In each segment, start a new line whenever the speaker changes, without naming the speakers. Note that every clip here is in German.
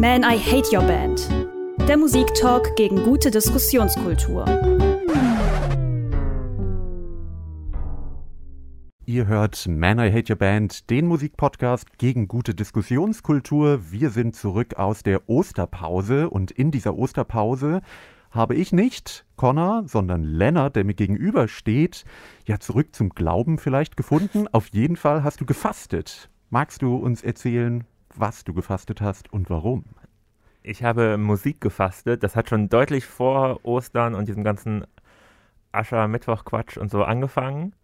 Man, I Hate Your Band. Der Musiktalk gegen gute Diskussionskultur.
Ihr hört Man, I Hate Your Band, den Musikpodcast gegen gute Diskussionskultur. Wir sind zurück aus der Osterpause und in dieser Osterpause habe ich nicht Connor, sondern Lennart, der mir gegenüber steht, ja zurück zum Glauben vielleicht gefunden. Auf jeden Fall hast du gefastet. Magst du uns erzählen, was du gefastet hast und warum?
Ich habe Musik gefastet. Das hat schon deutlich vor Ostern und diesem ganzen Ascher-Mittwoch-Quatsch und so angefangen.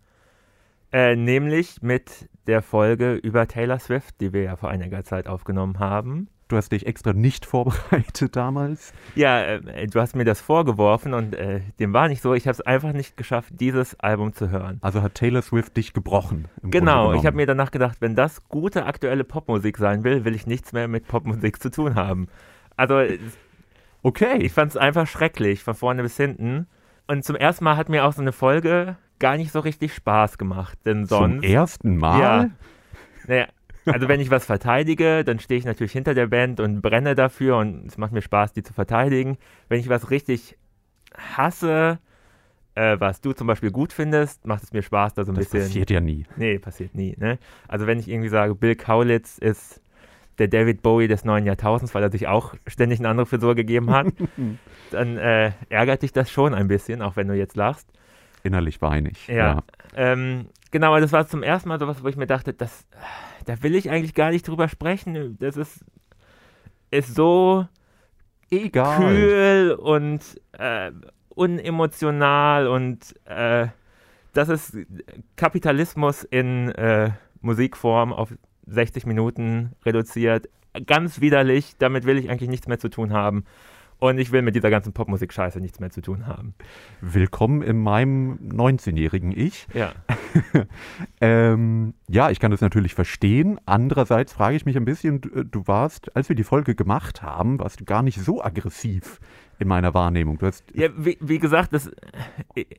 Äh, nämlich mit der Folge über Taylor Swift, die wir ja vor einiger Zeit aufgenommen haben.
Du hast dich extra nicht vorbereitet damals.
Ja, äh, du hast mir das vorgeworfen und äh, dem war nicht so. Ich habe es einfach nicht geschafft, dieses Album zu hören.
Also hat Taylor Swift dich gebrochen.
Genau, ich habe mir danach gedacht, wenn das gute aktuelle Popmusik sein will, will ich nichts mehr mit Popmusik zu tun haben. Also, okay. Ich fand es einfach schrecklich, von vorne bis hinten. Und zum ersten Mal hat mir auch so eine Folge gar nicht so richtig Spaß gemacht. Denn sonst.
Zum ersten Mal?
Ja. Naja, also wenn ich was verteidige, dann stehe ich natürlich hinter der Band und brenne dafür und es macht mir Spaß, die zu verteidigen. Wenn ich was richtig hasse, äh, was du zum Beispiel gut findest, macht es mir Spaß, da so ein
das
bisschen.
Das passiert ja nie.
Nee, passiert nie. Ne? Also wenn ich irgendwie sage, Bill Kaulitz ist der David Bowie des neuen Jahrtausends, weil er sich auch ständig eine andere Frisur gegeben hat, dann äh, ärgert dich das schon ein bisschen, auch wenn du jetzt lachst.
Innerlich weinig.
Ja. ja. Ähm, genau, aber das war zum ersten Mal sowas, wo ich mir dachte, das, da will ich eigentlich gar nicht drüber sprechen. Das ist, ist so
egal.
kühl und äh, unemotional und äh, das ist Kapitalismus in äh, Musikform auf 60 Minuten reduziert. Ganz widerlich, damit will ich eigentlich nichts mehr zu tun haben. Und ich will mit dieser ganzen Popmusik-Scheiße nichts mehr zu tun haben.
Willkommen in meinem 19-jährigen Ich.
Ja.
ähm, ja, ich kann das natürlich verstehen. Andererseits frage ich mich ein bisschen, du warst, als wir die Folge gemacht haben, warst du gar nicht so aggressiv in meiner Wahrnehmung. Du hast
ja, wie, wie gesagt, das,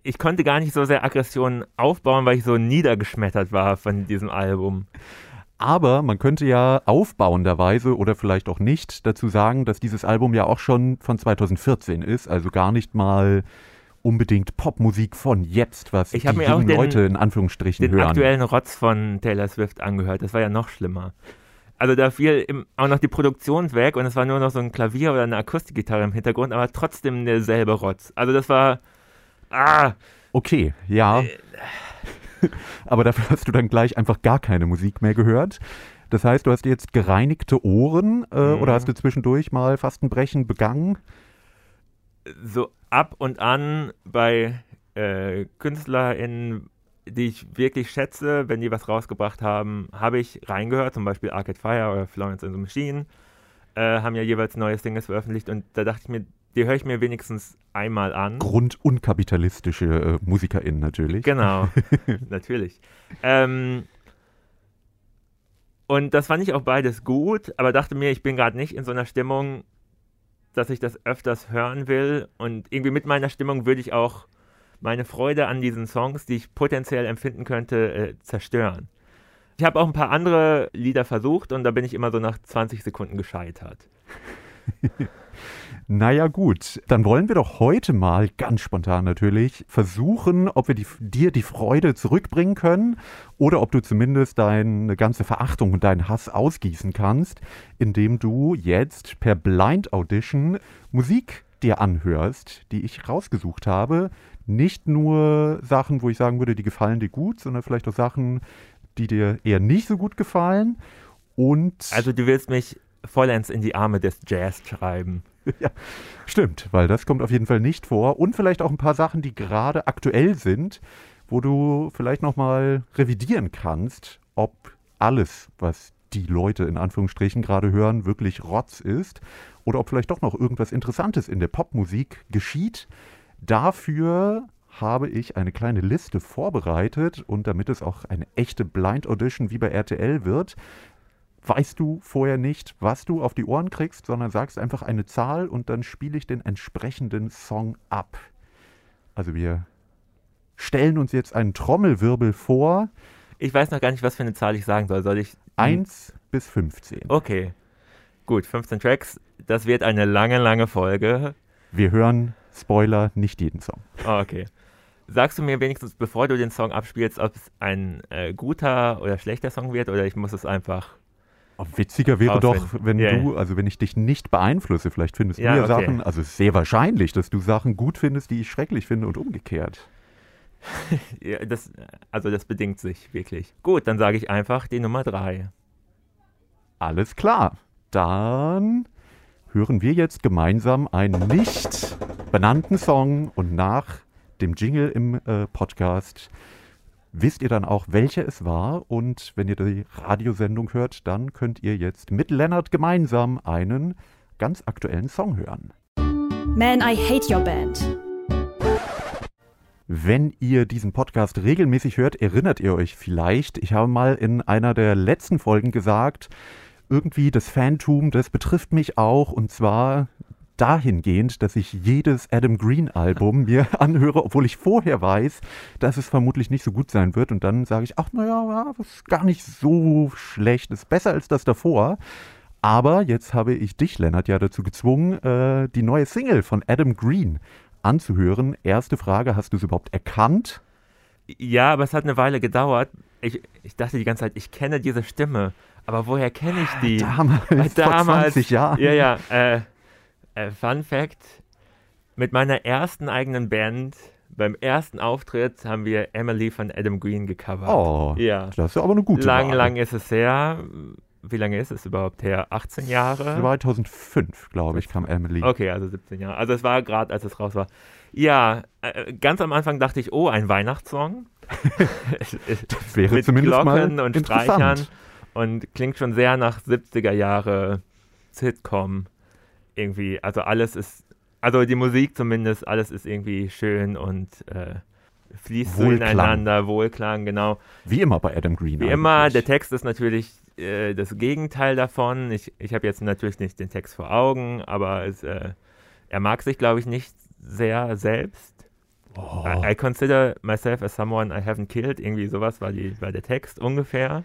ich konnte gar nicht so sehr Aggression aufbauen, weil ich so niedergeschmettert war von diesem Album.
Aber man könnte ja aufbauenderweise oder vielleicht auch nicht dazu sagen, dass dieses Album ja auch schon von 2014 ist, also gar nicht mal unbedingt Popmusik von jetzt, was
ich
die
jungen auch
den, Leute in Anführungsstrichen
den
hören.
Den aktuellen Rotz von Taylor Swift angehört, das war ja noch schlimmer. Also da fiel im, auch noch die Produktion weg und es war nur noch so ein Klavier oder eine Akustikgitarre im Hintergrund, aber trotzdem derselbe Rotz. Also das war ah
okay, ja. Äh, aber dafür hast du dann gleich einfach gar keine Musik mehr gehört. Das heißt, du hast jetzt gereinigte Ohren äh, mhm. oder hast du zwischendurch mal fast ein Brechen begangen?
So ab und an bei äh, KünstlerInnen, die ich wirklich schätze, wenn die was rausgebracht haben, habe ich reingehört, zum Beispiel Arcade Fire oder Florence and the Machine, äh, haben ja jeweils neue Singles veröffentlicht und da dachte ich mir, die höre ich mir wenigstens einmal an.
Grundunkapitalistische äh, MusikerInnen natürlich.
Genau, natürlich. Ähm, und das fand ich auch beides gut, aber dachte mir, ich bin gerade nicht in so einer Stimmung, dass ich das öfters hören will. Und irgendwie mit meiner Stimmung würde ich auch meine Freude an diesen Songs, die ich potenziell empfinden könnte, äh, zerstören. Ich habe auch ein paar andere Lieder versucht und da bin ich immer so nach 20 Sekunden gescheitert.
Naja gut, dann wollen wir doch heute mal, ganz spontan natürlich, versuchen, ob wir die, dir die Freude zurückbringen können oder ob du zumindest deine ganze Verachtung und deinen Hass ausgießen kannst, indem du jetzt per Blind Audition Musik dir anhörst, die ich rausgesucht habe. Nicht nur Sachen, wo ich sagen würde, die gefallen dir gut, sondern vielleicht auch Sachen, die dir eher nicht so gut gefallen. Und
also du willst mich vollends in die Arme des Jazz schreiben.
ja, stimmt, weil das kommt auf jeden Fall nicht vor. Und vielleicht auch ein paar Sachen, die gerade aktuell sind, wo du vielleicht nochmal revidieren kannst, ob alles, was die Leute in Anführungsstrichen gerade hören, wirklich Rotz ist oder ob vielleicht doch noch irgendwas Interessantes in der Popmusik geschieht. Dafür habe ich eine kleine Liste vorbereitet und damit es auch eine echte Blind Audition wie bei RTL wird, weißt du vorher nicht, was du auf die Ohren kriegst, sondern sagst einfach eine Zahl und dann spiele ich den entsprechenden Song ab. Also wir stellen uns jetzt einen Trommelwirbel vor.
Ich weiß noch gar nicht, was für eine Zahl ich sagen soll. Soll ich.
1 bis 15.
Okay. Gut, 15 Tracks. Das wird eine lange, lange Folge.
Wir hören, Spoiler, nicht jeden Song.
Oh, okay. Sagst du mir wenigstens, bevor du den Song abspielst, ob es ein äh, guter oder schlechter Song wird oder ich muss es einfach.
Oh, witziger wäre doch, wenn
Ja,
du, also wenn ich dich nicht beeinflusse, vielleicht findest
Ja,
du ja
okay.
Sachen, also es ist sehr wahrscheinlich, dass du Sachen gut findest, die ich schrecklich finde und umgekehrt.
Ja, das, also das bedingt sich wirklich. Gut, dann sage ich einfach die Nummer 3.
Alles klar. Dann hören wir jetzt gemeinsam einen nicht benannten Song und nach dem Jingle im äh, Podcast wisst ihr dann auch, welcher es war. Und wenn ihr die Radiosendung hört, dann könnt ihr jetzt mit Lennart gemeinsam einen ganz aktuellen Song hören.
Man, I Hate Your Band.
Wenn ihr diesen Podcast regelmäßig hört, erinnert ihr euch vielleicht, ich habe mal in einer der letzten Folgen gesagt, irgendwie das Phantom, das betrifft mich auch und zwar dahingehend, dass ich jedes Adam Green Album mir anhöre, obwohl ich vorher weiß, dass es vermutlich nicht so gut sein wird und dann sage ich, ach naja, ja, das ist gar nicht so schlecht, ist besser als das davor. Aber jetzt habe ich dich, Lennart, ja dazu gezwungen, äh, die neue Single von Adam Green anzuhören. Erste Frage, hast du es überhaupt erkannt?
Ja, aber es hat eine Weile gedauert. Ich, ich dachte die ganze Zeit, ich kenne diese Stimme. Aber woher kenne ich die?
Damals,
Weil
vor 20 Jahren.
Ja, ja. Äh, äh, Fun Fact: Mit meiner ersten eigenen Band, beim ersten Auftritt, haben wir Emily von Adam Green gecovert.
Oh,
Ja.
das ist aber eine gute
Lang,
Wahl.
lang ist es her. Wie lange ist es überhaupt her? 18 Jahre?
2005, glaube ich, kam Emily.
Okay, also 17 Jahre. Also es war gerade, als es raus war. Ja, äh, ganz am Anfang dachte ich, oh, ein Weihnachtssong.
Das wäre
Mit
zumindest
Glocken
mal
und. Streichern und klingt schon sehr nach 70er Jahre Sitcom. Irgendwie, also alles ist, also die Musik zumindest, alles ist irgendwie schön und äh, fließt so
Wohlklang.
ineinander, Wohlklang, genau.
Wie immer bei Adam Green.
Wie immer, der
eigentlich.
Text ist natürlich äh, das Gegenteil davon. Ich, ich habe jetzt natürlich nicht den Text vor Augen, aber es, äh, er mag sich, glaube ich, nicht sehr selbst.
Oh.
I, I consider myself as someone I haven't killed. Irgendwie sowas war, die, war der Text ungefähr.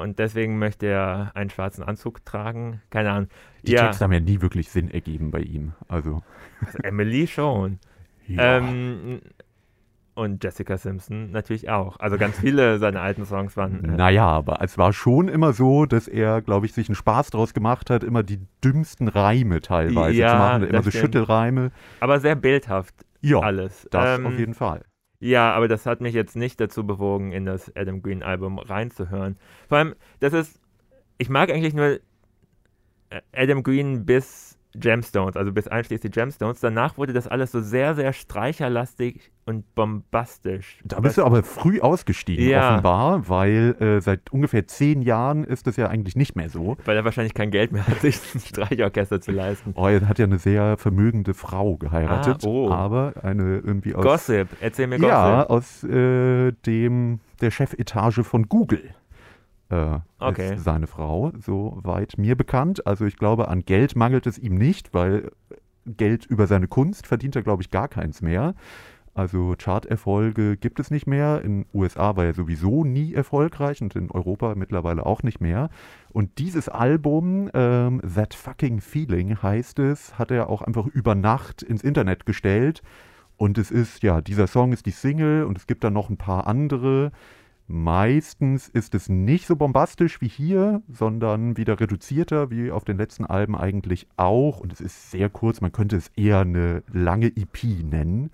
Und deswegen möchte er einen schwarzen Anzug tragen. Keine Ahnung.
Die
ja,
Texte haben ja nie wirklich Sinn ergeben bei ihm. Also,
Emily schon.
ja.
Ähm, und Jessica Simpson natürlich auch. Also ganz viele seiner alten Songs waren. Äh,
Naja, aber es war schon immer so, dass er, glaube ich, sich einen Spaß draus gemacht hat, immer die dümmsten Reime teilweise
Ja,
zu machen. Immer so
stimmt.
Schüttelreime.
aber sehr bildhaft
Ja,
alles.
das
Ähm,
auf jeden Fall.
Ja, aber das hat mich jetzt nicht dazu bewogen, in das Adam Green Album reinzuhören. Vor allem, das ist, ich mag eigentlich nur äh, Adam Green bis Gemstones, also bis einschließlich Gemstones. Danach wurde das alles so sehr, sehr streicherlastig und bombastisch.
Da bist du aber früh ausgestiegen,
Ja.
offenbar, weil äh, seit ungefähr zehn Jahren ist das ja eigentlich nicht mehr so.
Weil er wahrscheinlich kein Geld mehr hat, sich ein Streichorchester zu leisten.
Oh, er hat ja eine sehr vermögende Frau geheiratet,
Ah, oh.
aber eine irgendwie aus
Gossip, erzähl mir Gossip.
Ja, aus äh, dem der Chefetage von Google. Äh,
Okay.
Ist seine Frau, soweit mir bekannt. Also ich glaube, an Geld mangelt es ihm nicht, weil Geld über seine Kunst verdient er, glaube ich, gar keins mehr. Also Charterfolge gibt es nicht mehr. In den USA war er sowieso nie erfolgreich und in Europa mittlerweile auch nicht mehr. Und dieses Album, ähm, That Fucking Feeling heißt es, hat er auch einfach über Nacht ins Internet gestellt. Und es ist, ja, dieser Song ist die Single und es gibt dann noch ein paar andere. Meistens ist es nicht so bombastisch wie hier, sondern wieder reduzierter, wie auf den letzten Alben eigentlich auch. Und es ist sehr kurz, man könnte es eher eine lange EP nennen,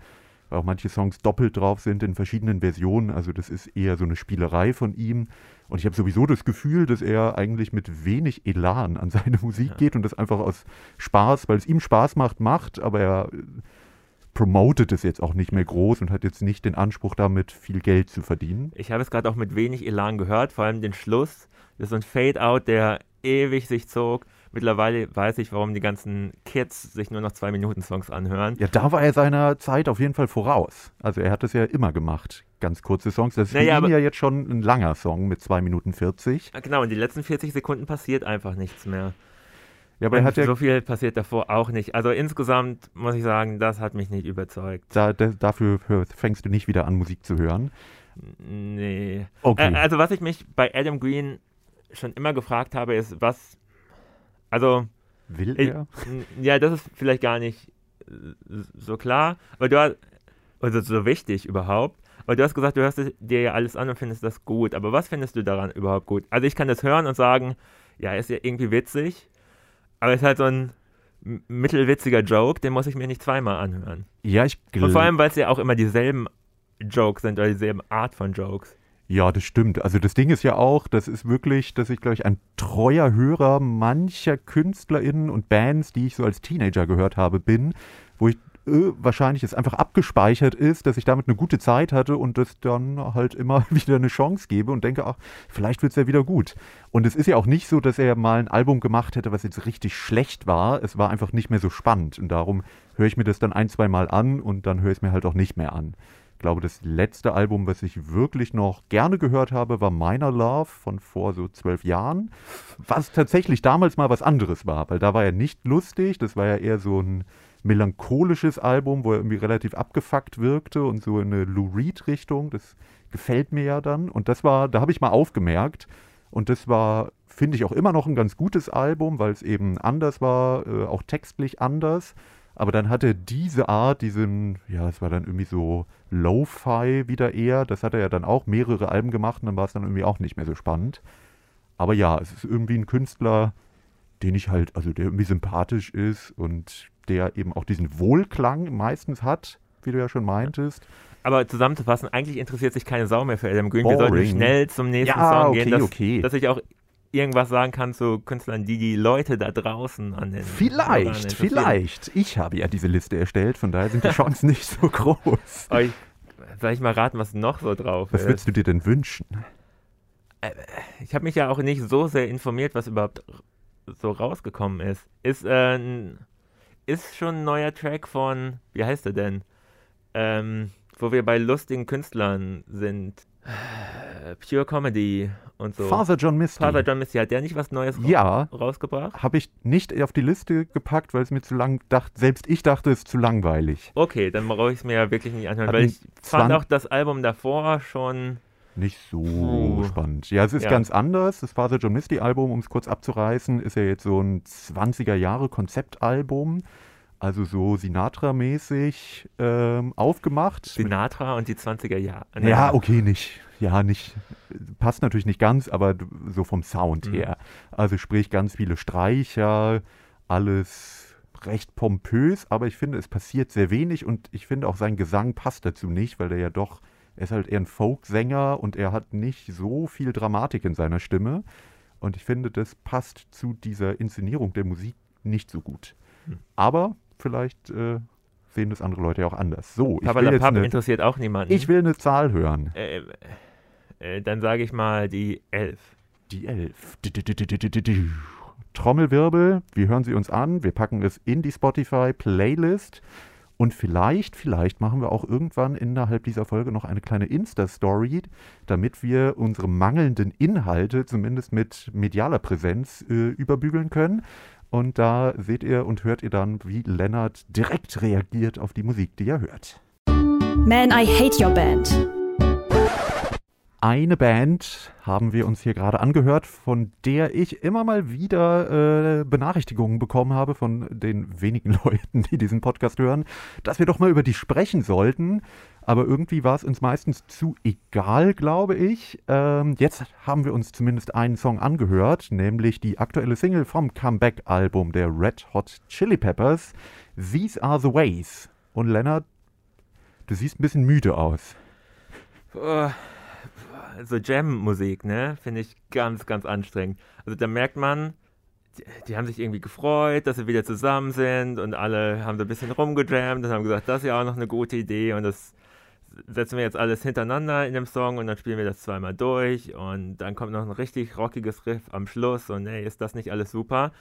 weil auch manche Songs doppelt drauf sind in verschiedenen Versionen. Also das ist eher so eine Spielerei von ihm. Und ich habe sowieso das Gefühl, dass er eigentlich mit wenig Elan an seine Musik geht und das einfach aus Spaß, weil es ihm Spaß macht, macht, aber er promotet es jetzt auch nicht mehr groß und hat jetzt nicht den Anspruch damit viel Geld zu verdienen.
Ich habe es gerade auch mit wenig Elan gehört, vor allem den Schluss. Das ist so ein Fade-Out, der ewig sich zog. Mittlerweile weiß ich, warum die ganzen Kids sich nur noch zwei Minuten Songs anhören.
Ja, da war er seiner Zeit auf jeden Fall voraus. Also er hat das ja immer gemacht. Ganz kurze Songs. Das ist
Naja,
für ihn
aber-
ja jetzt schon ein langer Song mit 2 Minuten 40.
Ah, Genau, in den letzten 40 Sekunden passiert einfach nichts mehr.
Ja, aber er hat ja
so viel passiert davor auch nicht. Also insgesamt muss ich sagen, das hat mich nicht überzeugt.
da, da, dafür fängst du nicht wieder an, Musik zu hören.
Nee.
Okay.
Äh, also was ich mich bei Adam Green schon immer gefragt habe, ist, was, also
Will
Ich-
er?
Ja, das ist vielleicht gar nicht so klar, aber du hast, also so wichtig überhaupt. Aber du hast gesagt, du hörst dir ja alles an und findest das gut. Aber was findest du daran überhaupt gut? Also ich kann das hören und sagen, ja, ist ja irgendwie witzig, aber es ist halt so ein mittelwitziger Joke, den muss ich mir nicht zweimal anhören.
Ja, ich
Und
glaube.
vor allem, weil es ja auch immer dieselben Jokes sind oder dieselben Art von Jokes.
Ja, das stimmt. Also das Ding ist ja auch, das ist wirklich, dass ich, glaube ich, ein treuer Hörer mancher KünstlerInnen und Bands, die ich so als Teenager gehört habe, bin, wo ich äh, wahrscheinlich es einfach abgespeichert ist, dass ich damit eine gute Zeit hatte und das dann halt immer wieder eine Chance gebe und denke, ach, vielleicht wird es ja wieder gut. Und es ist ja auch nicht so, dass er mal ein Album gemacht hätte, was jetzt richtig schlecht war. Es war einfach nicht mehr so spannend und darum höre ich mir das dann ein, zwei Mal an und dann höre ich es mir halt auch nicht mehr an. Ich glaube, das letzte Album, was ich wirklich noch gerne gehört habe, war Minor Love von vor so zwölf Jahren. Was tatsächlich damals mal was anderes war, weil da war er nicht lustig. Das war ja eher so ein melancholisches Album, wo er irgendwie relativ abgefuckt wirkte und so in eine Lou Reed-Richtung. Das gefällt mir ja dann. Und das war, da habe ich mal aufgemerkt. Und das war, finde ich, auch immer noch ein ganz gutes Album, weil es eben anders war, äh, auch textlich anders. Aber dann hatte diese Art, diesen, ja, es war dann irgendwie so Lo-Fi wieder eher. Das hat er ja dann auch mehrere Alben gemacht und dann war es dann irgendwie auch nicht mehr so spannend. Aber ja, es ist irgendwie ein Künstler, den ich halt, also der irgendwie sympathisch ist und der eben auch diesen Wohlklang meistens hat, wie du ja schon meintest.
Aber zusammenzufassen, eigentlich interessiert sich keine Sau mehr für Adam Green. Wir sollten
Boring.
schnell zum nächsten
Ja,
Song
okay,
gehen, dass,
okay.
dass ich auch irgendwas sagen kann zu Künstlern, die die Leute da draußen an den
Vielleicht, vielleicht. Ich habe ja diese Liste erstellt, von daher sind die Chancen nicht so groß.
Aber ich, soll ich mal raten, was noch so drauf
Was
ist?
würdest du dir denn wünschen?
Ich habe mich ja auch nicht so sehr informiert, was überhaupt so rausgekommen ist. Ist, äh, ein- ist schon ein neuer Track von, wie heißt er denn? Ähm, wo wir bei lustigen Künstlern sind. Äh, Pure Comedy und so.
Father John Misty.
Father John Misty, hat der nicht was Neues
Ja,
rausgebracht?
habe ich nicht auf die Liste gepackt, weil es mir zu lang dachte, selbst ich dachte, es ist zu langweilig.
Okay, dann brauche ich es mir ja wirklich nicht anhören,
Hat
weil ich fand auch das Album davor schon.
Nicht so
Puh.
spannend. Ja, es ist
Ja.
ganz anders. Das Father John Misty Album, um es kurz abzureißen, ist ja jetzt so ein 20er Jahre Konzeptalbum. Also so Sinatra-mäßig ähm, aufgemacht.
Sinatra und die 20er Jahre.
ja, okay, nicht. Ja, nicht. Passt natürlich nicht ganz, aber so vom Sound
Mhm.
her. Also sprich ganz viele Streicher, alles recht pompös, aber ich finde, es passiert sehr wenig und ich finde auch sein Gesang passt dazu nicht, weil er ja doch, er ist halt eher ein Folksänger und er hat nicht so viel Dramatik in seiner Stimme. Und ich finde, das passt zu dieser Inszenierung der Musik nicht so gut.
Hm.
Aber vielleicht äh, sehen das andere Leute ja auch anders. So, ich will, jetzt eine,
interessiert auch niemanden.
ich will eine Zahl hören.
Äh, äh, dann sage ich mal die 11.
Die Elf. Du, du, du, du, du, du, du. Trommelwirbel, wir hören sie uns an, wir packen es in die Spotify-Playlist und vielleicht, vielleicht machen wir auch irgendwann innerhalb dieser Folge noch eine kleine Insta-Story, damit wir unsere mangelnden Inhalte zumindest mit medialer Präsenz äh, überbügeln können. Und da seht ihr und hört ihr dann, wie Lennart direkt reagiert auf die Musik, die er hört.
Man, I hate your band.
Eine Band haben wir uns hier gerade angehört, von der ich immer mal wieder äh, Benachrichtigungen bekommen habe von den wenigen Leuten, die diesen Podcast hören, dass wir doch mal über die sprechen sollten. Aber irgendwie war es uns meistens zu egal, glaube ich. Ähm, jetzt haben wir uns zumindest einen Song angehört, nämlich die aktuelle Single vom Comeback-Album der Red Hot Chili Peppers. These are the ways. Und Lennart, du siehst ein bisschen müde aus.
Oh, so Jam-Musik, ne? Finde ich ganz, ganz anstrengend. Also da merkt man, die, die haben sich irgendwie gefreut, dass sie wieder zusammen sind und alle haben so ein bisschen rumgejammt und haben gesagt, das ist ja auch noch eine gute Idee und das setzen wir jetzt alles hintereinander in dem Song und dann spielen wir das zweimal durch und dann kommt noch ein richtig rockiges Riff am Schluss und ey, ist das nicht alles super?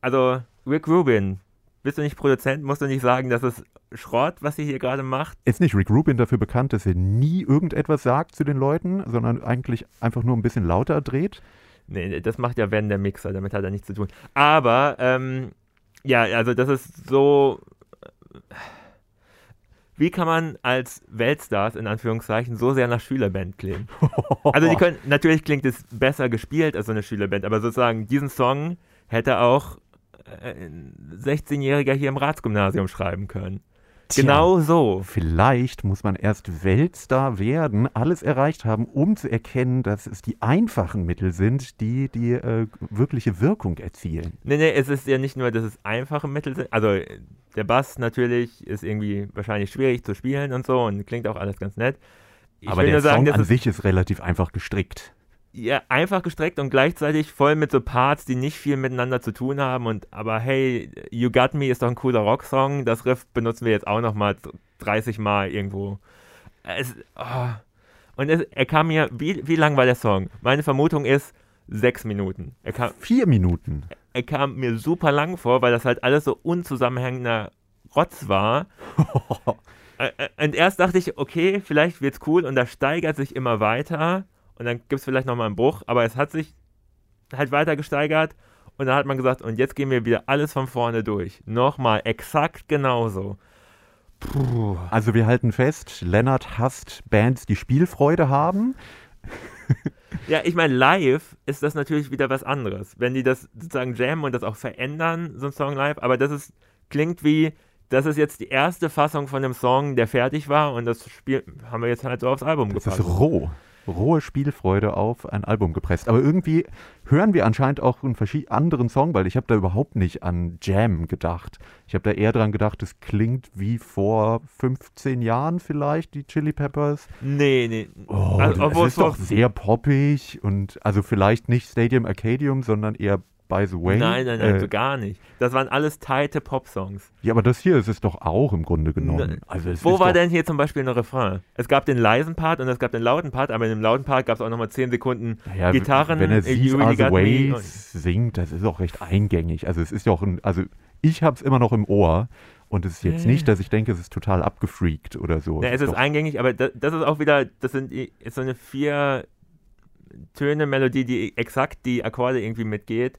Also, Rick Rubin, bist du nicht Produzent? Musst du nicht sagen, das ist Schrott, was ihr hier gerade macht?
Ist nicht Rick Rubin dafür bekannt, dass er nie irgendetwas sagt zu den Leuten, sondern eigentlich einfach nur ein bisschen lauter dreht?
Nee, das macht ja Wenn der Mixer, damit hat er nichts zu tun. Aber, ähm, ja, also das ist so. Wie kann man als Weltstars in Anführungszeichen so sehr nach Schülerband klingen? Also die können, natürlich klingt es besser gespielt als so eine Schülerband, aber sozusagen diesen Song hätte auch äh, 16-Jähriger hier im Ratsgymnasium schreiben können.
Tja.
Genau so.
Vielleicht muss man erst Weltstar werden, alles erreicht haben, um zu erkennen, dass es die einfachen Mittel sind, die die äh, wirkliche Wirkung erzielen.
Nee, nee, es ist ja nicht nur, dass es einfache Mittel sind. Also der Bass natürlich ist irgendwie wahrscheinlich schwierig zu spielen und so und klingt auch alles ganz nett. Ich
Aber der
sagen,
Song
dass
an sich ist relativ einfach gestrickt.
Ja, einfach gestreckt und gleichzeitig voll mit so Parts, die nicht viel miteinander zu tun haben. Und aber hey, You Got Me ist doch ein cooler Rocksong. Das Riff benutzen wir jetzt auch noch mal 30 Mal irgendwo. Es, oh. Und es, er kam mir, wie, wie lang war der Song? Meine Vermutung ist sechs Minuten. Er kam,
Vier Minuten.
er kam mir super lang vor, weil das halt alles so unzusammenhängender Rotz war. Und erst dachte ich, okay, vielleicht wird's cool und das steigert sich immer weiter und dann gibt's vielleicht nochmal einen Bruch, aber es hat sich halt weiter gesteigert und dann hat man gesagt, und jetzt gehen wir wieder alles von vorne durch. Nochmal, exakt genauso. Puh.
Also wir halten fest, Lennart hasst Bands, die Spielfreude haben.
Ja, ich meine, live ist das natürlich wieder was anderes. Wenn die das sozusagen jammen und das auch verändern, so ein Song live, aber das ist, klingt wie, das ist jetzt die erste Fassung von dem Song, der fertig war und das Spiel haben wir jetzt halt so aufs Album
Das
gepackt.
ist roh. Rohe Spielfreude auf ein Album gepresst. Aber irgendwie hören wir anscheinend auch einen anderen Song, weil ich habe da überhaupt nicht an Jam gedacht. Ich habe da eher dran gedacht, es klingt wie vor 15 Jahren vielleicht, die Chili Peppers.
Nee, nee.
Oh,
Also,
das
obwohl
ist
es
doch sehr poppig und also vielleicht nicht Stadium Arcadium, sondern eher By the Way.
Nein, nein, nein,
Äh,
so gar nicht. Das waren alles tighte Pop-Songs.
ja, aber das hier ist es doch auch im Grunde genommen.
Ne,
Also es
Wo
ist
war denn hier zum Beispiel ein Refrain? Es gab den leisen Part und es gab den lauten Part, aber in dem lauten Part gab es auch nochmal 10 Sekunden
Ja,
Gitarren.
Wenn er
äh,
These Are
Really
the
und-
singt, das ist auch recht eingängig. Also es ist ja auch ein, also ich habe es immer noch im Ohr und es ist jetzt
Ja.
nicht, dass ich denke, es ist total abgefreakt oder so.
Ja, es ist
doch-
eingängig, aber das, das ist auch wieder, das sind ist so eine vier Töne Melodie, die exakt die Akkorde irgendwie mitgeht.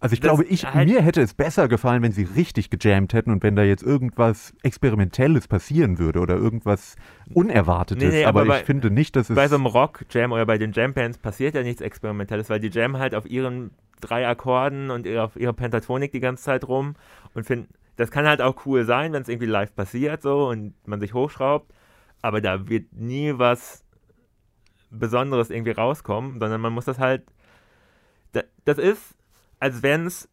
Also ich
das
glaube, ich,
halt-
mir hätte es besser gefallen, wenn sie richtig gejammt hätten und wenn da jetzt irgendwas Experimentelles passieren würde oder irgendwas Unerwartetes.
Nee, nee,
aber,
aber
ich
bei-
finde nicht, dass es.
Bei so einem Rock-Jam oder bei den Jam-Bands passiert ja nichts Experimentelles, weil die jammen halt auf ihren drei Akkorden und auf ihrer Pentatonik die ganze Zeit rum und finden, das kann halt auch cool sein, wenn es irgendwie live passiert so und man sich hochschraubt, aber da wird nie was Besonderes irgendwie rauskommen, sondern man muss das halt, da, das ist, als wenn es,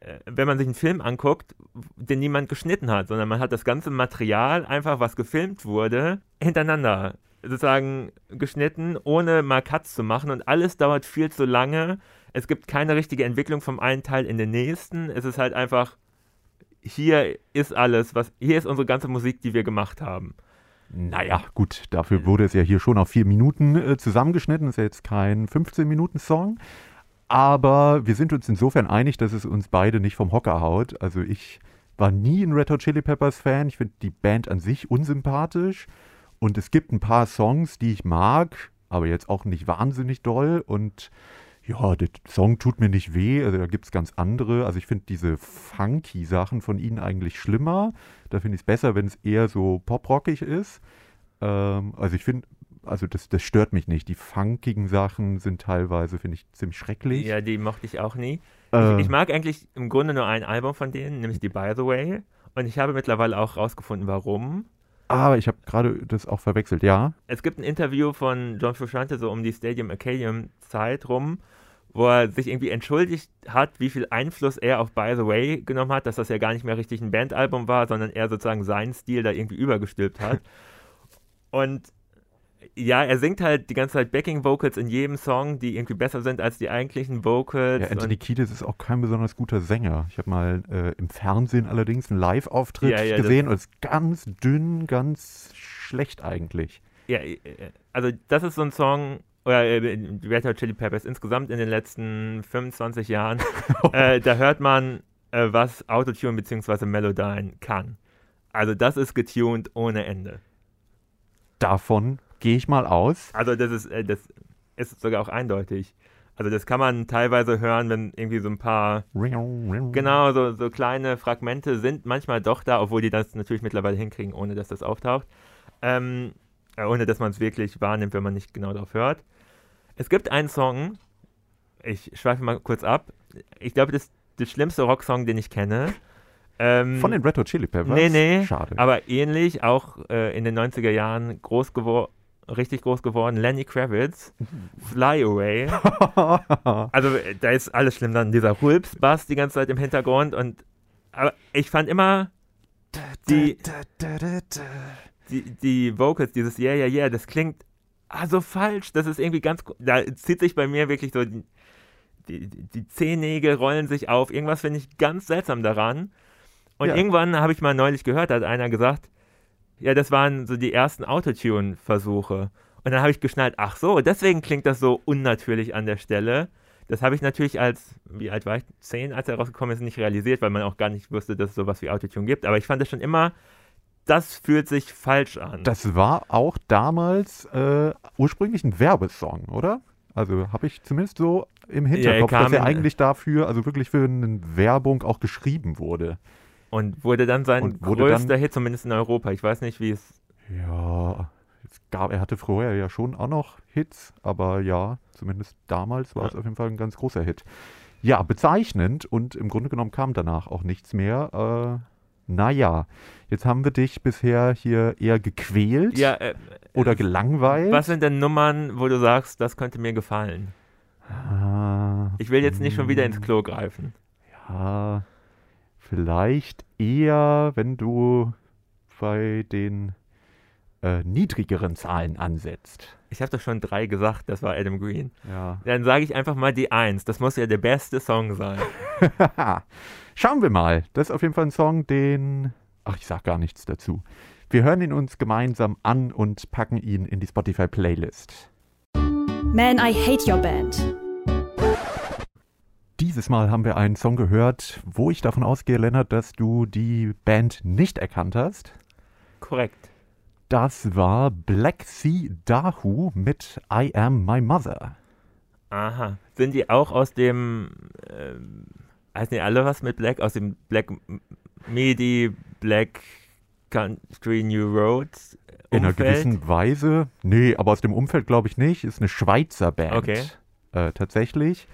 äh, wenn man sich einen Film anguckt, den niemand geschnitten hat, sondern man hat das ganze Material einfach, was gefilmt wurde, hintereinander sozusagen geschnitten, ohne mal Cuts zu machen und alles dauert viel zu lange. Es gibt keine richtige Entwicklung vom einen Teil in den nächsten. Es ist halt einfach, hier ist alles, was, hier ist unsere ganze Musik, die wir gemacht haben.
Naja, gut, dafür wurde es ja hier schon auf vier Minuten äh, zusammengeschnitten. Ist ja jetzt kein 15-Minuten-Song. Aber wir sind uns insofern einig, dass es uns beide nicht vom Hocker haut. Also ich war nie ein Red Hot Chili Peppers Fan. Ich finde die Band an sich unsympathisch. Und es gibt ein paar Songs, die ich mag, aber jetzt auch nicht wahnsinnig doll. Und ja, der Song tut mir nicht weh. Also da gibt es ganz andere. Also ich finde diese funky Sachen von ihnen eigentlich schlimmer. Da finde ich es besser, wenn es eher so poprockig ist. Ähm, also ich finde, also das, das stört mich nicht. Die funkigen Sachen sind teilweise, finde ich, ziemlich schrecklich.
Ja, die mochte ich auch nie.
Äh,
Ich, ich mag eigentlich im Grunde nur ein Album von denen, nämlich die By the Way. Und ich habe mittlerweile auch rausgefunden, warum.
aber ich habe gerade das auch verwechselt, ja.
Es gibt ein Interview von John Frusciante so um die Stadium Arcadium Zeit rum, wo er sich irgendwie entschuldigt hat, wie viel Einfluss er auf By the Way genommen hat, dass das ja gar nicht mehr richtig ein Bandalbum war, sondern er sozusagen seinen Stil da irgendwie übergestülpt hat. Und ja, er singt halt die ganze Zeit Backing Vocals in jedem Song, die irgendwie besser sind als die eigentlichen Vocals.
Ja, Anthony Kiedis ist auch kein besonders guter Sänger. Ich habe mal äh, im Fernsehen allerdings einen Live-Auftritt
Ja, ja,
gesehen und es ist ganz dünn, ganz schlecht eigentlich.
ja, äh, also das ist so ein Song, oder äh, Red Hot Chili Peppers insgesamt in den letzten 25 Jahren, äh, da hört man, äh, was Autotune bzw. Melodyne kann. Also das ist getuned ohne Ende.
Davon gehe ich mal aus.
Also das ist, äh, das ist sogar auch eindeutig. Also das kann man teilweise hören, wenn irgendwie so ein paar, genau, so, so kleine Fragmente sind manchmal doch da, obwohl die das natürlich mittlerweile hinkriegen, ohne dass das auftaucht. Ähm, äh, ohne dass man es wirklich wahrnimmt, wenn man nicht genau darauf hört. Es gibt einen Song, ich schweife mal kurz ab. Ich glaube, das, der schlimmste Rocksong, den ich kenne. Ähm,
Von den Red Hot Chili Peppers?
Nee, nee.
Schade.
Aber ähnlich, auch äh, in den 90er Jahren groß geworden, richtig groß geworden, Lenny Kravitz, Fly Away. also äh, da ist alles schlimm, dann dieser Hulps-Bass die ganze Zeit im Hintergrund und aber ich fand immer die, die, die Vocals, dieses Yeah, yeah, yeah, das klingt ah, so falsch, das ist irgendwie ganz, da zieht sich bei mir wirklich so, die, die, die Zehennägel rollen sich auf, irgendwas finde ich ganz seltsam daran. Und
Ja.
irgendwann habe ich mal neulich gehört, da hat einer gesagt, ja, das waren so die ersten Autotune-Versuche. Und dann habe ich geschnallt, ach so, deswegen klingt das so unnatürlich an der Stelle. Das habe ich natürlich als, wie alt war ich? Zehn, als er rausgekommen ist, nicht realisiert, weil man auch gar nicht wusste, dass es sowas wie Autotune gibt. Aber ich fand das schon immer, das fühlt sich falsch an.
Das war auch damals äh, ursprünglich ein Werbesong, oder? Also habe ich zumindest so im Hinterkopf,
kam
dass er eigentlich dafür, also wirklich für eine Werbung auch geschrieben wurde.
Und wurde dann sein
wurde
größter
dann-
Hit, zumindest in Europa. Ich weiß nicht, wie es.
Ja, es gab, er hatte vorher ja schon auch noch Hits, aber ja, zumindest damals war es auf jeden Fall ein ganz großer Hit. Ja, bezeichnend und im Grunde genommen kam danach auch nichts mehr. Äh, naja, jetzt haben wir dich bisher hier eher gequält
Ja, äh,
oder gelangweilt.
was sind denn Nummern, wo du sagst, das könnte mir gefallen?
Ah,
Ich will jetzt nicht schon wieder ins Klo greifen.
Ja, vielleicht eher, wenn du bei den äh, niedrigeren Zahlen ansetzt.
Ich habe doch schon drei gesagt, das war Adam Green.
Ja.
Dann sage ich einfach mal die Eins. Das muss ja der beste Song sein.
Schauen wir mal. Das ist auf jeden Fall ein Song, den. Ach, ich sag gar nichts dazu. Wir hören ihn uns gemeinsam an und packen ihn in die Spotify-Playlist.
Man, I hate your band.
Dieses Mal haben wir einen Song gehört, wo ich davon ausgehe, Lennart, dass du die Band nicht erkannt hast.
Korrekt.
Das war Black Sea Dahu mit I Am My Mother.
Aha. Sind die auch aus dem. Ähm, heißen die alle was mit Black? Aus dem Black M- Midi, Black Country New Road?
In einer
Umfeld?
gewissen Weise. Nee, aber aus dem Umfeld glaube ich nicht. Ist eine Schweizer Band.
Okay.
Äh, tatsächlich.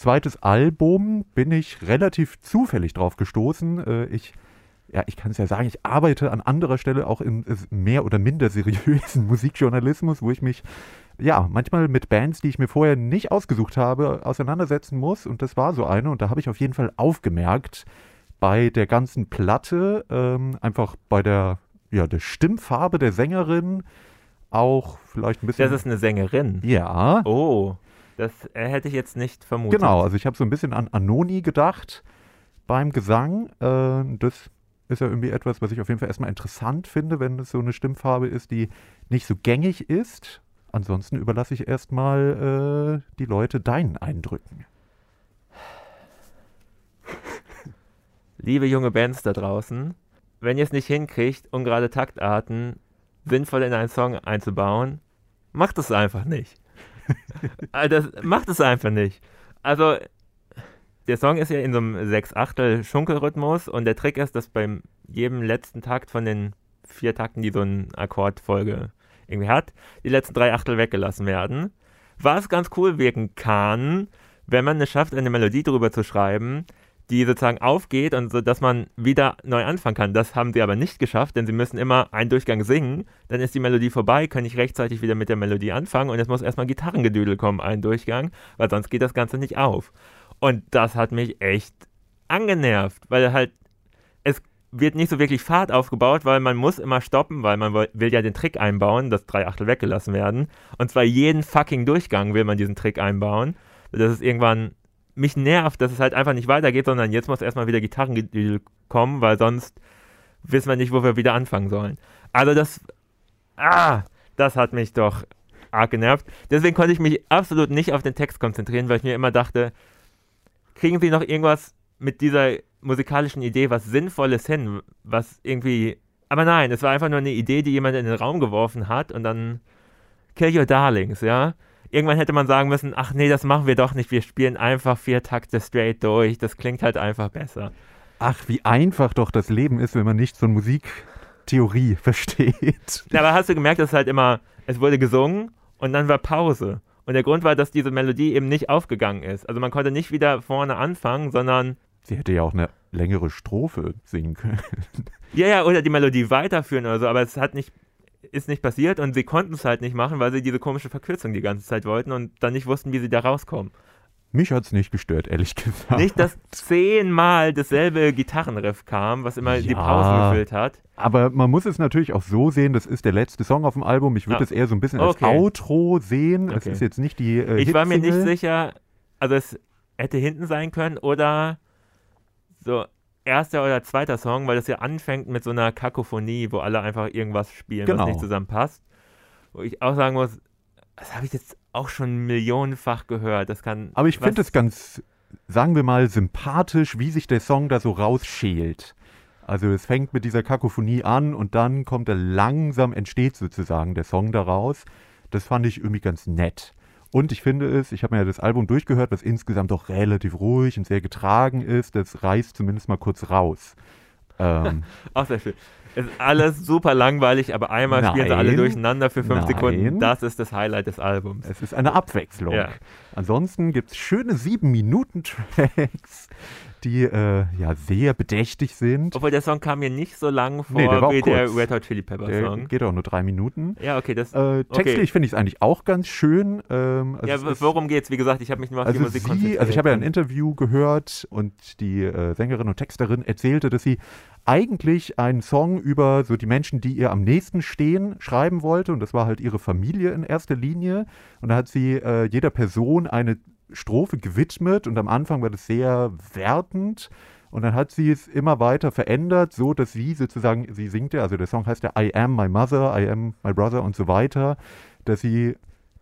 Zweites Album bin ich relativ zufällig drauf gestoßen. Äh, ich, ja, ich kann es ja sagen, ich arbeite an anderer Stelle auch im mehr oder minder seriösen Musikjournalismus, wo ich mich ja manchmal mit Bands, die ich mir vorher nicht ausgesucht habe, auseinandersetzen muss. Und das war so eine. Und da habe ich auf jeden Fall aufgemerkt, bei der ganzen Platte, ähm, einfach bei der, ja, der Stimmfarbe der Sängerin, auch vielleicht ein bisschen.
Das ist eine Sängerin.
ja.
Oh, das äh, hätte ich jetzt nicht vermutet.
Genau, also ich habe so ein bisschen an Anoni gedacht beim Gesang. Äh, das ist ja irgendwie etwas, was ich auf jeden Fall erstmal interessant finde, wenn es so eine Stimmfarbe ist, die nicht so gängig ist. Ansonsten überlasse ich erstmal äh, die Leute deinen Eindrücken.
Liebe junge Bands da draußen, wenn ihr es nicht hinkriegt, ungerade Taktarten sinnvoll in einen Song einzubauen, macht es einfach nicht. Also das, macht es einfach nicht. Also, der Song ist ja in so einem Sechs-Achtel-Schunkelrhythmus und der Trick ist, dass beim jedem letzten Takt von den vier Takten, die so eine Akkordfolge irgendwie hat, die letzten drei Achtel weggelassen werden. Was ganz cool wirken kann, wenn man es schafft, eine Melodie drüber zu schreiben, die sozusagen aufgeht und so, dass man wieder neu anfangen kann. Das haben sie aber nicht geschafft, denn sie müssen immer einen Durchgang singen, dann ist die Melodie vorbei, kann ich rechtzeitig wieder mit der Melodie anfangen und jetzt muss erstmal Gitarrengedüdel kommen, einen Durchgang, weil sonst geht das Ganze nicht auf. Und das hat mich echt angenervt, weil halt es wird nicht so wirklich Fahrt aufgebaut, weil man muss immer stoppen, weil man will ja den Trick einbauen, dass drei Achtel weggelassen werden. Und zwar jeden fucking Durchgang will man diesen Trick einbauen. Das ist irgendwann mich nervt, dass es halt einfach nicht weitergeht, sondern jetzt muss erstmal wieder Gitarrengedüdel kommen, weil sonst wissen wir nicht, wo wir wieder anfangen sollen. Also das, ah, das hat mich doch arg genervt. Deswegen konnte ich mich absolut nicht auf den Text konzentrieren, weil ich mir immer dachte, kriegen sie noch irgendwas mit dieser musikalischen Idee, was Sinnvolles hin, was irgendwie, aber nein, es war einfach nur eine Idee, die jemand in den Raum geworfen hat und dann Kill Your Darlings, ja. Irgendwann hätte man sagen müssen, ach nee, das machen wir doch nicht, wir spielen einfach vier Takte straight durch, das klingt halt einfach besser.
Ach, wie einfach doch das Leben ist, wenn man nicht so eine Musiktheorie versteht.
Ja, aber hast du gemerkt, dass es halt immer, es wurde gesungen und dann war Pause. Und der Grund war, dass diese Melodie eben nicht aufgegangen ist. Also man konnte nicht wieder vorne anfangen, sondern
Sie hätte ja auch eine längere Strophe singen können.
Ja, ja, oder die Melodie weiterführen oder so, aber es hat nicht, ist nicht passiert und sie konnten es halt nicht machen, weil sie diese komische Verkürzung die ganze Zeit wollten und dann nicht wussten, wie sie da rauskommen.
Mich hat es nicht gestört, ehrlich gesagt.
Nicht, dass zehnmal dasselbe Gitarrenriff kam, was immer die
Ja.
Pausen gefüllt hat.
Aber man muss es natürlich auch so sehen, das ist der letzte Song auf dem Album. Ich würde
Ah.
es eher so ein bisschen
Okay.
als Outro sehen. Es
Okay.
ist jetzt nicht die äh,
Ich war mir nicht sicher, also es hätte hinten sein können oder so erster oder zweiter Song, weil das ja anfängt mit so einer Kakophonie, wo alle einfach irgendwas spielen,
Genau.
was nicht zusammenpasst. Wo ich auch sagen muss, das habe ich jetzt auch schon millionenfach gehört. Das kann.
Aber ich finde es ganz, sagen wir mal, sympathisch, wie sich der Song da so rausschält. Also es fängt mit dieser Kakophonie an und dann kommt er langsam, entsteht sozusagen der Song daraus. Das fand ich irgendwie ganz nett. Und ich finde es, ich habe mir ja das Album durchgehört, was insgesamt doch relativ ruhig und sehr getragen ist. Das reißt zumindest mal kurz raus. Ähm,
Auch sehr schön. Es ist alles super langweilig, aber einmal spielen sie alle
Nein.
durcheinander für fünf
Nein.
Sekunden. Das ist das Highlight des Albums.
es ist eine Abwechslung.
Ja.
Ansonsten gibt es schöne sieben Minuten Tracks, die äh, ja sehr bedächtig sind.
Obwohl der Song kam mir nicht so lang vor
Nee, der war
wie der. Red Hot Chili Pepper
Der
Song.
geht auch nur drei Minuten.
Ja, okay, das.
Äh, textlich finde ich es eigentlich auch ganz schön. Ähm, also
ja,
es ist-
worum geht's? Wie gesagt, ich habe mich nur auf die
Also,
Musik
sie,
konzentriert.
also ich habe ja ein Interview gehört und die äh, Sängerin und Texterin erzählte, dass sie eigentlich einen Song über so die Menschen, die ihr am nächsten stehen, schreiben wollte. Und das war halt ihre Familie in erster Linie. Und da hat sie äh, jeder Person eine Strophe gewidmet und am Anfang war das sehr wertend. Und dann hat sie es immer weiter verändert, so dass sie sozusagen, sie singt ja, also der Song heißt ja I am my mother, I am my brother und so weiter, dass sie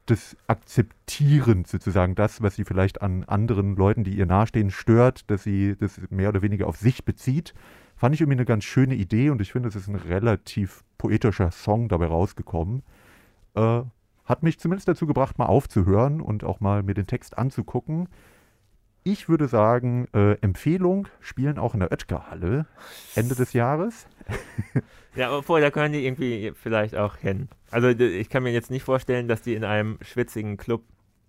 das akzeptierend sozusagen das, was sie vielleicht an anderen Leuten, die ihr nahestehen, stört, dass sie das mehr oder weniger auf sich bezieht. Fand ich irgendwie eine ganz schöne Idee und ich finde, es ist ein relativ poetischer Song dabei rausgekommen. Äh, hat mich zumindest dazu gebracht, mal aufzuhören und auch mal mir den Text anzugucken. Ich würde sagen, äh, Empfehlung, spielen auch in der Oetker-Halle Ende des Jahres.
Ja, aber vorher, da können die irgendwie vielleicht auch hin. Also ich kann mir jetzt nicht vorstellen, dass die in einem schwitzigen Club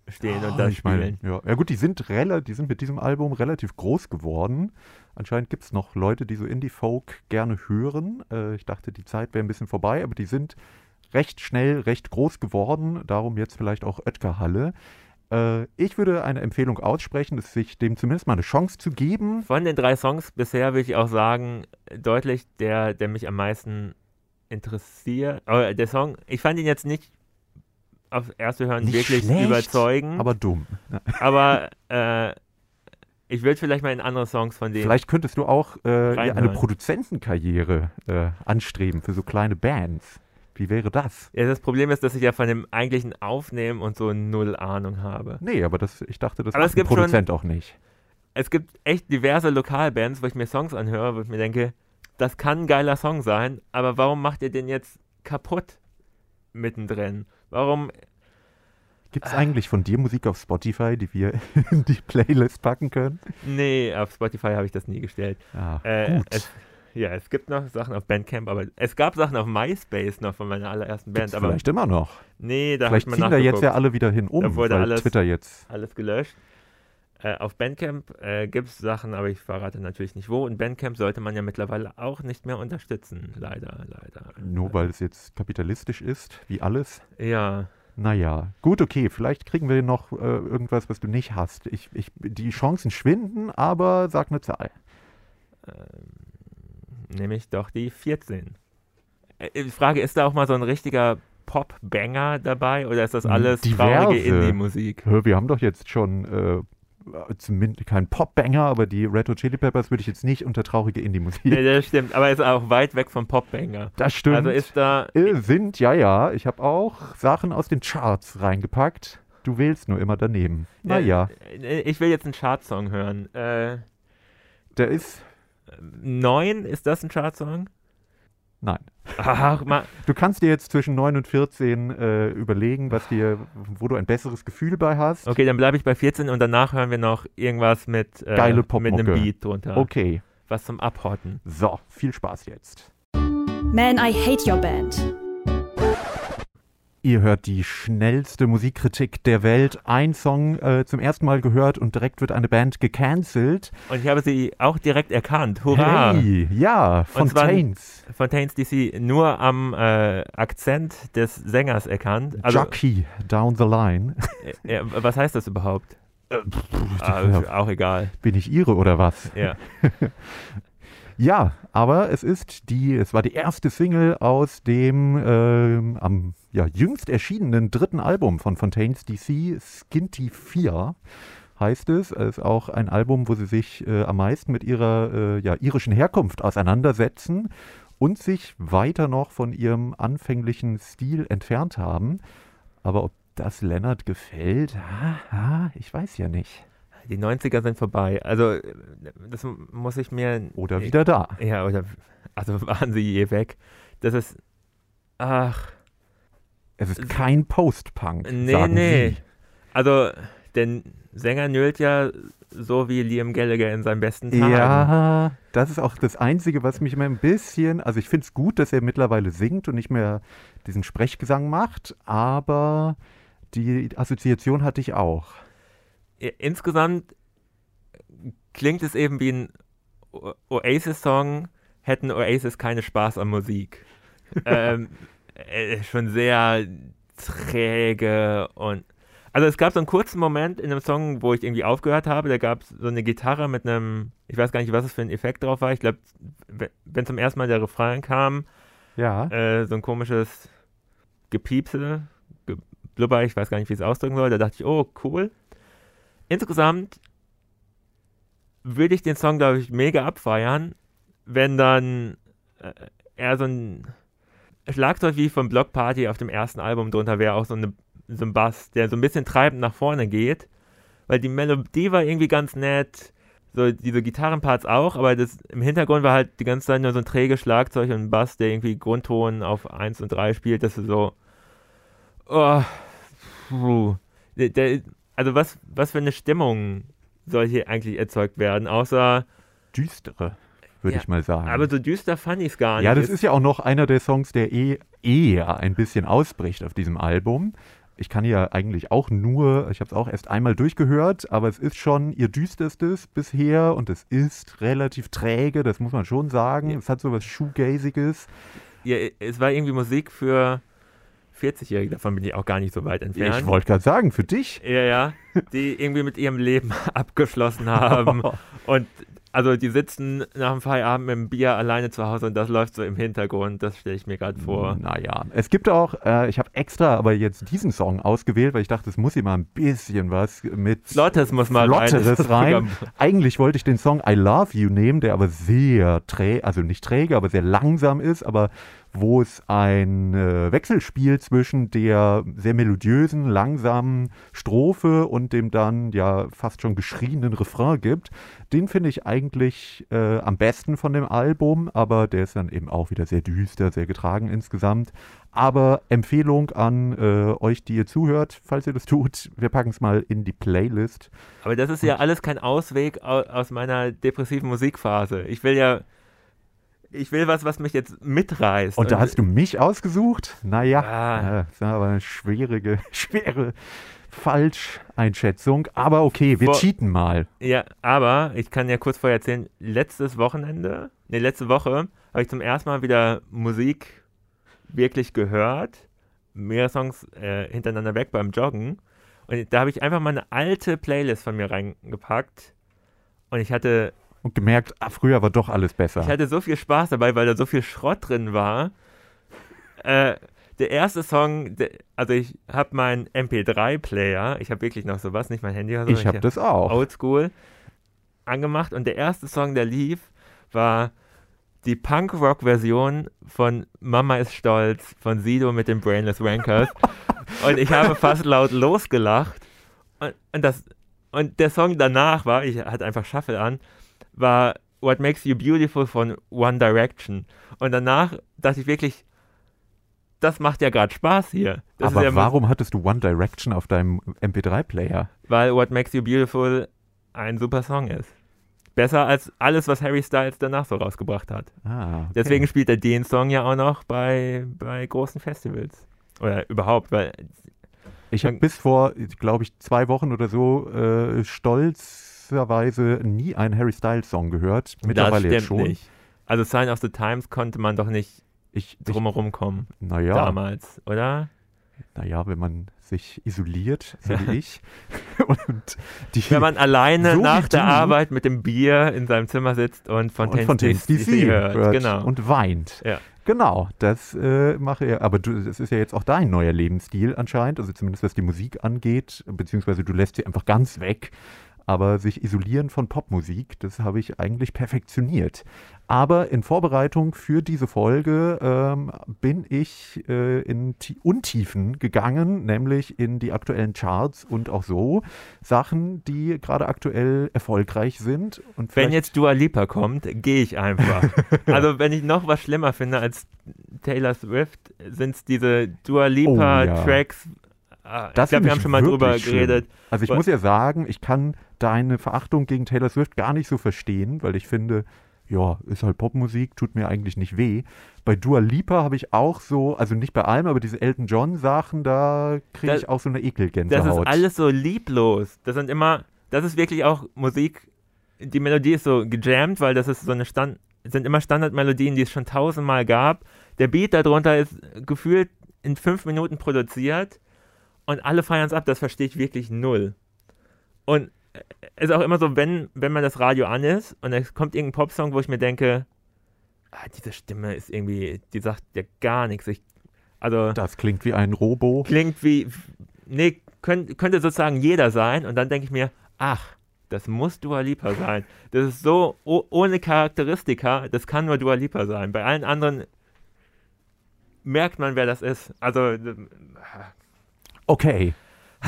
stehen und
Ah,
da
ich meine,
spielen.
ja. ja gut, die sind, die sind mit diesem Album relativ groß geworden. Anscheinend gibt es noch Leute, die so Indie-Folk gerne hören. Äh, ich dachte, die Zeit wäre ein bisschen vorbei, aber die sind recht schnell, recht groß geworden. Darum jetzt vielleicht auch Oetker-Halle. Äh, ich würde eine Empfehlung aussprechen, dass sich dem zumindest mal eine Chance zu geben.
Von den drei Songs bisher würde ich auch sagen, deutlich der, der mich am meisten interessiert. Aber der Song, ich fand ihn jetzt nicht auf erste Hören
Nicht
wirklich
schlecht,
überzeugend,
Aber dumm.
aber äh, ich würde vielleicht mal in andere Songs von denen.
Vielleicht könntest du auch äh, eine. Produzentenkarriere äh, anstreben für so kleine Bands. Wie wäre das?
Ja, das Problem ist, dass ich ja von dem eigentlichen Aufnehmen und so null Ahnung habe.
Nee, aber das, ich dachte, das
Aber
macht
es
ein
gibt schon-
Produzent auch nicht.
Es gibt echt diverse Lokalbands, wo ich mir Songs anhöre, wo ich mir denke, das kann ein geiler Song sein, aber warum macht ihr den jetzt kaputt mittendrin? Warum?
Gibt es eigentlich von dir Musik auf Spotify, die wir in die Playlist packen können?
Nee, auf Spotify habe ich das nie gestellt.
Ja,
Äh,
gut.
Es, ja, es gibt noch Sachen auf Bandcamp, aber es gab Sachen auf MySpace noch von meiner allerersten Band,
Gibt's
aber
vielleicht immer noch.
nee, da
vielleicht
hat man
ziehen da jetzt ja alle wieder hin um,
Da wurde
weil
alles-
Twitter jetzt.
alles gelöscht. Äh, auf Bandcamp äh, gibt es Sachen, aber ich verrate natürlich nicht wo. Und Bandcamp sollte man ja mittlerweile auch nicht mehr unterstützen. Leider, leider.
Nur weil es jetzt kapitalistisch ist, wie alles.
Ja.
Naja, gut, okay. Vielleicht kriegen wir noch äh, irgendwas, was du nicht hast. Ich, ich, die Chancen schwinden, aber sag eine Zahl.
Nämlich doch die 14. Äh, Die Frage, ist da auch mal so ein richtiger Pop-Banger dabei oder ist das
Hm,
alles traurige
diverse.
Indie-Musik?
Hör, Wir haben doch jetzt schon äh, zumindest kein Pop-Banger, aber die Red Hot Chili Peppers würde ich jetzt nicht unter traurige Indie-Musik.
Nee, das stimmt, aber ist auch weit weg vom Pop-Banger.
Das stimmt.
Also ist da.
Äh, sind, ja, ja. Ich habe auch Sachen aus den Charts reingepackt. Du wählst nur immer daneben. Naja,
Äh, Ich will jetzt einen Chartsong hören. Äh,
der ist.
9, ist das ein Chartsong?
Nein.
Ach,
Du kannst dir jetzt zwischen 9 und 14 äh, überlegen, was dir, wo du ein besseres Gefühl bei hast.
okay, dann bleibe ich bei 14 und danach hören wir noch irgendwas mit, äh,
Geile
mit einem Beat drunter.
Okay.
Was zum Abhotten.
So, viel Spaß jetzt.
Man, I Hate Your Band.
Ihr hört die schnellste Musikkritik der Welt. Ein Song äh, zum ersten Mal gehört und direkt wird eine Band gecancelt.
Und ich habe sie auch direkt erkannt. Hurra!
Hey, ja, Fontaines.
Fontaines DC nur am äh, Akzent des Sängers erkannt. Also,
Jockey down the line.
äh, äh, was heißt das überhaupt? Ah,
Ja.
auch egal.
Bin ich Ihre oder was?
Ja.
Ja, aber es ist die, es war die erste Single aus dem ähm, am ja, jüngst erschienenen dritten Album von Fontaines DC, Skinty 4 heißt es. Es ist auch ein Album, wo sie sich äh, am meisten mit ihrer äh, ja, irischen Herkunft auseinandersetzen und sich weiter noch von ihrem anfänglichen Stil entfernt haben. Aber ob das Leonard gefällt, ah, ah, ich weiß ja nicht.
Die 90er sind vorbei. Also, das muss ich mir.
Oder wieder da.
Ja, oder. Also waren sie je weg. Das ist. Ach.
Es ist kein Post-Punk.
Nee,
sagen
nee.
Sie.
Also, der Sänger nölt ja so wie Liam Gallagher in seinen besten Tagen.
Ja, das ist auch das Einzige, was mich immer ein bisschen, also ich finde es gut, dass er mittlerweile singt und nicht mehr diesen Sprechgesang macht, aber die Assoziation hatte ich auch.
Insgesamt klingt es eben wie ein Oasis-Song, hätten Oasis keine Spaß an Musik. ähm, äh, schon sehr träge und. Also es gab so einen kurzen Moment in einem Song, wo ich irgendwie aufgehört habe. Da gab es so eine Gitarre mit einem, ich weiß gar nicht, was es für ein Effekt drauf war. Ich glaube, wenn zum ersten Mal der Refrain kam,
Ja,
äh, so ein komisches Gepiepse, Geblubber, ich weiß gar nicht, wie ich es ausdrücken soll. Da dachte ich, oh, cool. Insgesamt würde ich den Song, glaube ich, mega abfeiern, wenn dann äh, eher so ein Schlagzeug wie von Block Party auf dem ersten Album drunter wäre, auch so, eine, so ein Bass, der so ein bisschen treibend nach vorne geht. Weil die Melodie war irgendwie ganz nett, so diese Gitarrenparts auch, aber das im Hintergrund war halt die ganze Zeit nur so ein träges Schlagzeug und ein Bass, der irgendwie Grundton auf 1 und 3 spielt, das ist so. Oh. Der, der, also was, was für eine Stimmung soll hier eigentlich erzeugt werden, außer,
düstere, würde
Ja,
ich mal sagen.
aber so düster fand ich es gar nicht.
ja, das ist ja auch noch einer der Songs, der eh, eher ein bisschen ausbricht auf diesem Album. Ich kann ja eigentlich auch nur, ich habe es auch erst einmal durchgehört, aber es ist schon ihr düsterstes bisher und es ist relativ träge, das muss man schon sagen.
Ja.
Es hat so was Shoegaziges.
ja, es war irgendwie Musik für 40-Jährige, davon bin ich auch gar nicht so weit entfernt.
Ich wollte gerade sagen, für dich.
Ja, ja, die irgendwie mit ihrem Leben abgeschlossen haben. Und also die sitzen nach dem Feierabend mit dem Bier alleine zu Hause und das läuft so im Hintergrund. Das stelle ich mir gerade vor.
Naja, es gibt auch, äh, ich habe extra aber jetzt diesen Song ausgewählt, weil ich dachte, es muss immer ein bisschen was mit
Flottes muss mal rein.
Flotteres rein.
Programm.
Eigentlich wollte ich den Song I Love You nehmen, der aber sehr träge, also nicht träge, aber sehr langsam ist, aber wo es ein äh, Wechselspiel zwischen der sehr melodiösen, langsamen Strophe und dem dann ja fast schon geschrienen Refrain gibt. Den finde ich eigentlich äh, am besten von dem Album, aber der ist dann eben auch wieder sehr düster, sehr getragen insgesamt. Aber Empfehlung an äh, euch, die ihr zuhört, falls ihr das tut, wir packen es mal in die Playlist.
Aber das ist ja alles kein Ausweg au- aus meiner depressiven Musikphase. Ich will ja, ich will was, was mich jetzt mitreißt.
Und da hast du mich ausgesucht? Naja,
Ah.
ja, das war aber eine schwierige, schwere Falscheinschätzung. Aber okay, wir
Vor-
cheaten mal.
Ja, aber ich kann ja kurz vorher erzählen, letztes Wochenende, ne, letzte Woche habe ich zum ersten Mal wieder Musik wirklich gehört. Mehrere Songs äh, hintereinander weg beim Joggen. Und da habe ich einfach mal eine alte Playlist von mir reingepackt. Und ich hatte,
Und gemerkt, ah, früher war doch alles besser.
ich hatte so viel Spaß dabei, weil da so viel Schrott drin war. Äh, der erste Song, der, also ich habe meinen MP3-Player, ich habe wirklich noch sowas, nicht mein Handy oder so.
ich habe das auch.
Oldschool angemacht und der erste Song, der lief, war die Punk-Rock-Version von Mama ist stolz von Sido mit den Brainless Wankers. und ich habe fast laut losgelacht. Und, und, das, und der Song danach war, ich hatte einfach Shuffle an, war What Makes You Beautiful von One Direction. Und danach dachte ich wirklich, das macht ja gerade Spaß hier. Das
Aber
ja
warum hattest du One Direction auf deinem MP3-Player?
weil What Makes You Beautiful ein super Song ist. Besser als alles, was Harry Styles danach so rausgebracht hat.
Ah, okay.
Deswegen spielt er den Song ja auch noch bei, bei großen Festivals. Oder überhaupt, weil
Ich habe bis vor, glaube ich, zwei Wochen oder so äh, stolzerweise nie einen Harry Styles Song gehört. Mittlerweile
das
jetzt schon.
nicht. Also Sign of the Times konnte man doch nicht
Ich, ich,
drumherum kommen
naja,
damals, oder?
naja, wenn man sich isoliert, so wie ich. und die,
Wenn man alleine
So
nach der
du.
Arbeit mit dem Bier in seinem Zimmer sitzt und
und
Fontaine's
Fontaine's
DC,
DC
hört.
hört
Genau.
und weint.
Ja.
Genau, das äh, mache er. Aber du, das ist ja jetzt auch dein neuer Lebensstil anscheinend, also zumindest was die Musik angeht, beziehungsweise du lässt sie einfach ganz weg. Aber sich isolieren von Popmusik, das habe ich eigentlich perfektioniert. Aber in Vorbereitung für diese Folge ähm, bin ich äh, in Ti- Untiefen gegangen, nämlich in die aktuellen Charts und auch so Sachen, die gerade aktuell erfolgreich sind. Und
Wenn jetzt Dua Lipa kommt, gehe ich einfach. also wenn ich noch was schlimmer finde als Taylor Swift, sind es diese Dua Lipa
Oh, ja.
Ah,
Das
ich glaube, wir haben schon mal drüber
schlimm.
geredet.
Also ich muss ja sagen, ich kann deine Verachtung gegen Taylor Swift gar nicht so verstehen, weil ich finde, ja, ist halt Popmusik, tut mir eigentlich nicht weh. Bei Dua Lipa habe ich auch so, also nicht bei allem, aber diese Elton John Sachen, da kriege
Das-
ich auch so eine
Das
Ekelgänsehaut.
ist alles so lieblos. Das sind immer, das ist wirklich auch Musik. Die Melodie ist so gejammt, weil das ist so eine Stand, sind immer Standardmelodien, die es schon tausendmal gab. Der Beat darunter ist gefühlt in fünf Minuten produziert und alle feiern es ab. Das verstehe ich wirklich null. Und es ist auch immer so, wenn, wenn man das Radio an ist und es kommt irgendein Popsong, wo ich mir denke, ah, diese Stimme ist irgendwie, die sagt ja gar nichts. Ich, also
das klingt wie ein Robo.
klingt wie, nee, könnt, könnte sozusagen jeder sein. Und dann denke ich mir, ach, das muss Dua Lipa sein. Das ist so oh, ohne Charakteristika, das kann nur Dua Lipa sein. Bei allen anderen merkt man, wer das ist. Also, äh,
Okay,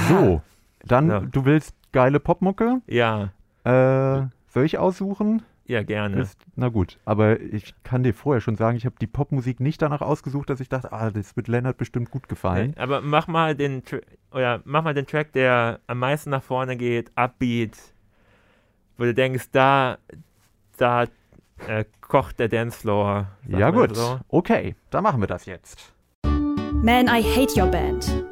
so, dann,
Ja.
du willst geile Popmucke?
ja,
Äh, soll ich aussuchen?
ja, gerne.
Ist, na gut, aber ich kann dir vorher schon sagen, ich habe die Popmusik nicht danach ausgesucht, dass ich dachte, ah, das wird Lennart bestimmt gut gefallen.
Aber mach mal den Tra- oder mach mal den Track, der am meisten nach vorne geht, Upbeat, wo du denkst, da, da äh, kocht der Dancefloor.
Ja gut,
So.
okay, dann machen wir das jetzt.
Man, I Hate Your Band.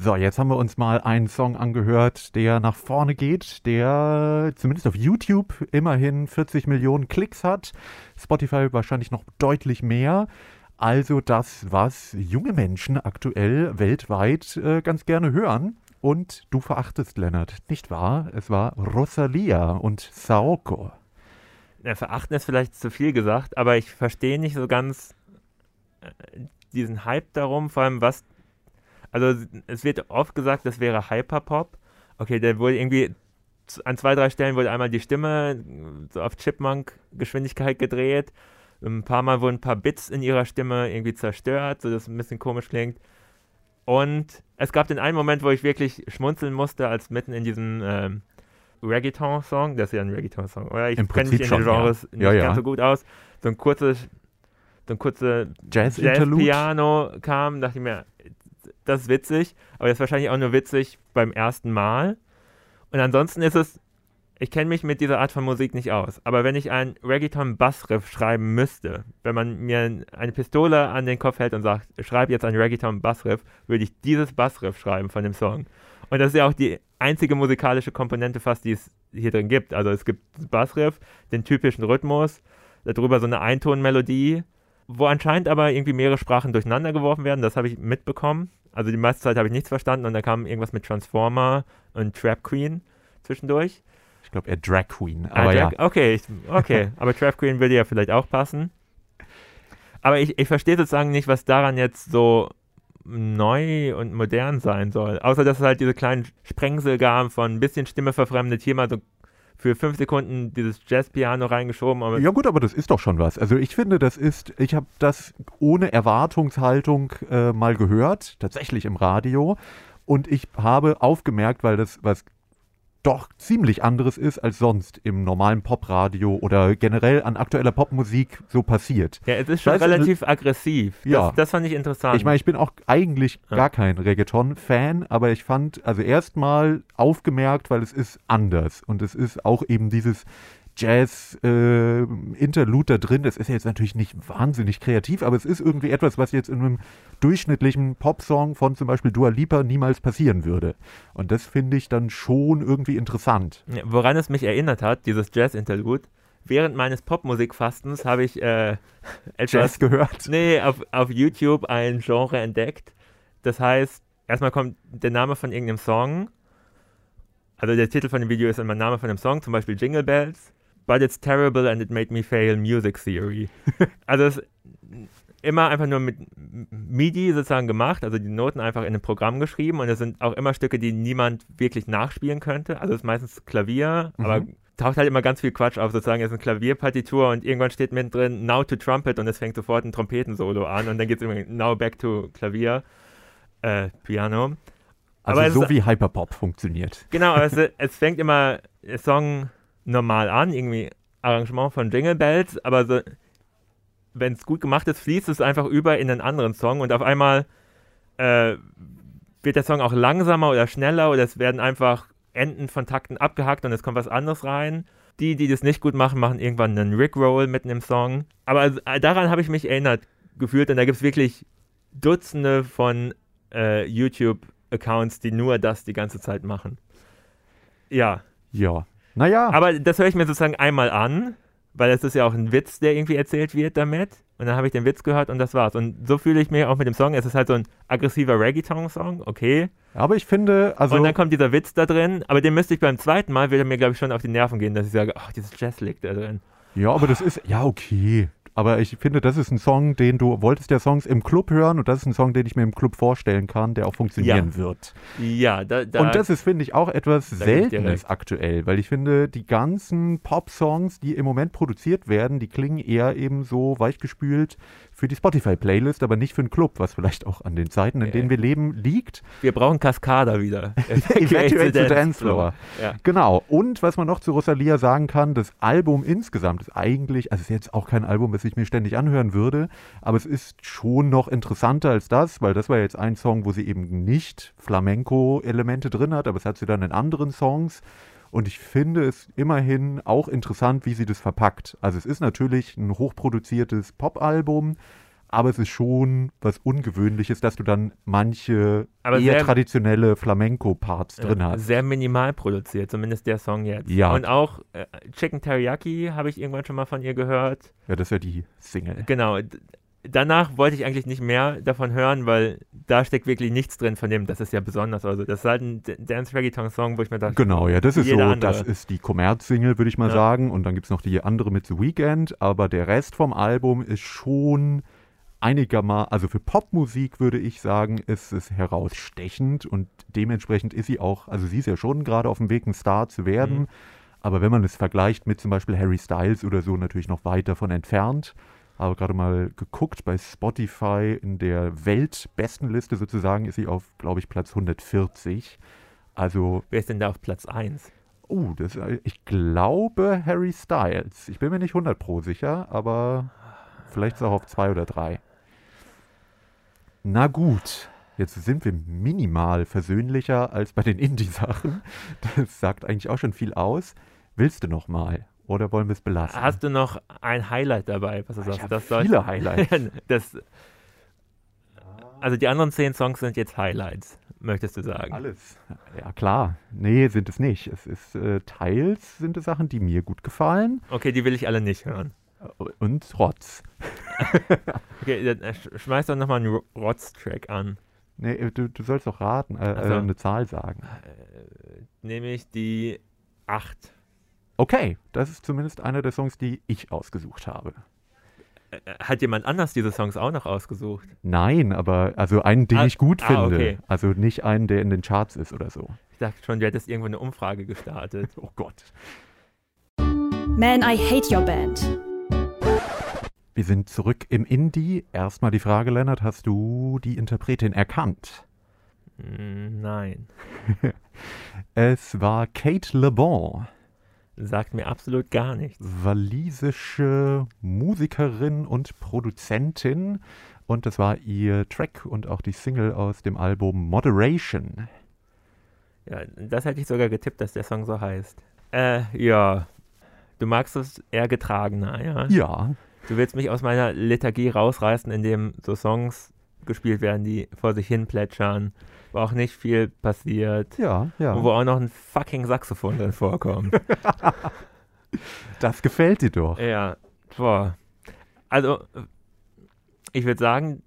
So, jetzt haben wir uns mal einen Song angehört, der nach vorne geht, der zumindest auf YouTube immerhin 40 Millionen Klicks hat, Spotify wahrscheinlich noch deutlich mehr. Also das, was junge Menschen aktuell weltweit äh, ganz gerne hören. Und du verachtest Lennart, nicht wahr? Es war Rosalia und Saoko.
Ja, verachten ist vielleicht zu viel gesagt, aber ich verstehe nicht so ganz äh, diesen Hype darum, vor allem was. Also, es wird oft gesagt, das wäre Hyperpop. Okay, der wurde irgendwie an zwei, drei Stellen wurde einmal die Stimme äh, so auf Chipmunk-Geschwindigkeit gedreht. Ein paar Mal wurden ein paar Bits in ihrer Stimme irgendwie zerstört, sodass es ein bisschen komisch klingt. Und es gab den einen Moment, wo ich wirklich schmunzeln musste, als mitten in diesem ähm, Reggaeton-Song, das ist ja ein Reggaeton-Song, oder? Ich kenne mich in den
schon, ja.
Genres nicht
Ja, ja.
ganz so gut aus. So ein kurzes, so ein
Jazz-Interlude.
Jazz-Piano kam, dachte ich mir, das ist witzig, aber das ist wahrscheinlich auch nur witzig beim ersten Mal. Und ansonsten ist es, ich kenne mich mit dieser Art von Musik nicht aus, aber wenn ich einen Reggaeton-Bassriff schreiben müsste, wenn man mir eine Pistole an den Kopf hält und sagt, schreib jetzt einen Reggaeton-Bassriff, würde ich dieses Bassriff schreiben von dem Song. Und das ist ja auch die einzige musikalische Komponente fast, die es hier drin gibt. Also es gibt Bassriff, den typischen Rhythmus, darüber so eine Eintonmelodie, wo anscheinend aber irgendwie mehrere Sprachen durcheinander geworfen werden. Das habe ich mitbekommen. Also die meiste Zeit habe ich nichts verstanden und da kam irgendwas mit Transformer und Trap Queen zwischendurch.
Ich glaube, er Drag Queen.
Ah,
Aber
Drag-
ja,
Okay, ich, okay. aber Trap Queen würde ja vielleicht auch passen. Aber ich, ich verstehe sozusagen nicht, was daran jetzt so neu und modern sein soll. Außer, dass es halt diese kleinen Sprengsel gab von ein bisschen Stimme verfremdet, hier mal so für fünf Sekunden dieses Jazzpiano reingeschoben.
Ja gut, aber das ist doch schon was. Also ich finde, das ist, ich habe das ohne Erwartungshaltung äh, mal gehört, tatsächlich im Radio. Und ich habe aufgemerkt, weil das was doch ziemlich anderes ist als sonst im normalen Popradio oder generell an aktueller Popmusik so passiert.
ja, es ist schon
du,
relativ aggressiv. Das,
Ja.
das fand ich interessant.
Ich meine, ich bin auch eigentlich
Ja.
gar kein Reggaeton-Fan, aber ich fand, also erstmal aufgemerkt, weil es ist anders und es ist auch eben dieses Jazz-Interlude äh, da drin. Das ist jetzt natürlich nicht wahnsinnig kreativ, aber es ist irgendwie etwas, was jetzt in einem durchschnittlichen Popsong von zum Beispiel Dua Lipa niemals passieren würde. Und das finde ich dann schon irgendwie interessant.
Ja, woran es mich erinnert hat, dieses Jazz-Interlude, während meines Popmusikfastens habe ich äh,
etwas Jazz gehört.
Nee, auf, auf YouTube ein Genre entdeckt. Das heißt, erstmal kommt der Name von irgendeinem Song. Also der Titel von dem Video ist immer Name von dem Song, zum Beispiel Jingle Bells. But it's terrible and it made me fail Music Theory. also es ist immer einfach nur mit MIDI sozusagen gemacht, also die Noten einfach in einem Programm geschrieben und es sind auch immer Stücke, die niemand wirklich nachspielen könnte. Also es ist meistens Klavier, mhm. aber taucht halt immer ganz viel Quatsch auf, sozusagen, es ist eine Klavierpartitur und irgendwann steht mittendrin Now to Trumpet und es fängt sofort ein Trompetensolo an und dann geht es immer Now back to Klavier, äh, Piano.
Also aber so es, wie Hyperpop funktioniert.
Genau, es, es fängt immer Song normal an, irgendwie Arrangement von Jingle Bells, aber so, wenn es gut gemacht ist, fließt es einfach über in einen anderen Song und auf einmal äh, wird der Song auch langsamer oder schneller oder es werden einfach Enden von Takten abgehackt und es kommt was anderes rein. Die, die das nicht gut machen, machen irgendwann einen Rickroll mitten im Song. Aber äh, daran habe ich mich erinnert gefühlt und da gibt es wirklich Dutzende von äh, YouTube-Accounts, die nur das die ganze Zeit machen. Ja.
Ja. Naja.
Aber das höre ich mir sozusagen einmal an, weil es ist ja auch ein Witz, der irgendwie erzählt wird damit. Und dann habe ich den Witz gehört und das war's. Und so fühle ich mich auch mit dem Song. Es ist halt so ein aggressiver Reggaeton-Song, okay.
Aber ich finde, also.
Und dann kommt dieser Witz da drin, aber den müsste ich beim zweiten Mal, würde mir, glaube ich, schon auf die Nerven gehen, dass ich sage, ach, dieses Jazz liegt da drin.
Ja, aber das ist, ja, okay. Aber ich finde, das ist ein Song, den du wolltest ja Songs im Club hören und das ist ein Song, den ich mir im Club vorstellen kann, der auch funktionieren
ja.
wird.
Ja, da, da,
Und das ist, finde ich, auch etwas Seltenes aktuell, weil ich finde, die ganzen Pop-Songs, die im Moment produziert werden, die klingen eher eben so weichgespült für die Spotify-Playlist, aber nicht für einen Club, was vielleicht auch an den Zeiten, in denen wir leben, liegt.
Wir brauchen Kaskada wieder.
Eventuell zu Dancefloor. Ja. Genau. Und was man noch zu Rosalia sagen kann, das Album insgesamt ist eigentlich, also es ist jetzt auch kein Album, das ich mir ständig anhören würde, aber es ist schon noch interessanter als das, weil das war jetzt ein Song, wo sie eben nicht Flamenco-Elemente drin hat, aber es hat sie dann in anderen Songs. Und ich finde es immerhin auch interessant, wie sie das verpackt. Also es ist natürlich ein hochproduziertes Popalbum, aber es ist schon was Ungewöhnliches, dass du dann manche aber eher sehr, traditionelle Flamenco-Parts drin hast.
Sehr minimal produziert, zumindest der Song jetzt.
Ja.
Und auch äh, Chicken Teriyaki habe ich irgendwann schon mal von ihr gehört.
Ja, das ist ja die Single.
Genau danach wollte ich eigentlich nicht mehr davon hören, weil da steckt wirklich nichts drin von dem, das ist ja besonders. Also das ist halt ein Dance Reggaeton Song, wo ich mir dachte,
genau, ja, das ist so, andere. das ist die Kommerz-Single, würde ich mal ja. sagen. Und dann gibt es noch die andere mit The Weeknd, aber der Rest vom Album ist schon einigermaßen, also für Popmusik würde ich sagen, ist es herausstechend und dementsprechend ist sie auch, also sie ist ja schon gerade auf dem Weg, ein Star zu werden. Mhm. Aber wenn man es vergleicht mit zum Beispiel Harry Styles oder so, natürlich noch weit davon entfernt habe gerade mal geguckt, bei Spotify in der Weltbestenliste sozusagen ist sie auf, glaube ich, Platz 140. Also.
Wer ist denn da auf Platz 1?
Oh, das, ich glaube Harry Styles. Ich bin mir nicht 100 pro sicher, aber vielleicht ist er auch auf 2 oder 3. Na gut, jetzt sind wir minimal versöhnlicher als bei den Indie-Sachen. Das sagt eigentlich auch schon viel aus. Willst du noch mal? Oder wollen wir es belassen?
Hast du noch ein Highlight dabei? Was du
sagst? Ich das viele Highlights.
das, also die anderen zehn Songs sind jetzt Highlights, möchtest du sagen?
Alles. Ja klar. Nee, sind es nicht. Es ist äh, teils sind es Sachen, die mir gut gefallen.
Okay, die will ich alle nicht hören.
Und Rotz.
okay, dann schmeiß doch nochmal einen Rotz-Track an.
Nee, äh, du, du sollst doch raten, äh, also, eine Zahl sagen.
Äh, nämlich die 8.
Okay, das ist zumindest einer der Songs, die ich ausgesucht habe.
Äh, hat jemand anders diese Songs auch noch ausgesucht?
Nein, aber also einen, den ah, ich gut ah, finde. Okay. Also nicht einen, der in den Charts ist oder so.
Ich dachte schon, du hättest irgendwo eine Umfrage gestartet.
oh Gott.
Man, I hate your band.
Wir sind zurück im Indie. Erstmal die Frage, Lennart, hast du die Interpretin erkannt?
Hm, nein.
es war Kate Le Bon.
Sagt mir absolut gar nichts.
Walisische Musikerin und Produzentin. Und das war ihr Track und auch die Single aus dem Album Moderation.
Ja, das hätte ich sogar getippt, dass der Song so heißt. Äh, ja. du magst es eher getragener, ja?
Ja.
Du willst mich aus meiner Lethargie rausreißen, indem so Songs gespielt werden, die vor sich hin plätschern, wo auch nicht viel passiert.
Ja, ja.
Und wo auch noch ein fucking Saxophon drin vorkommt.
das gefällt dir doch.
Ja, boah. Also, ich würde sagen,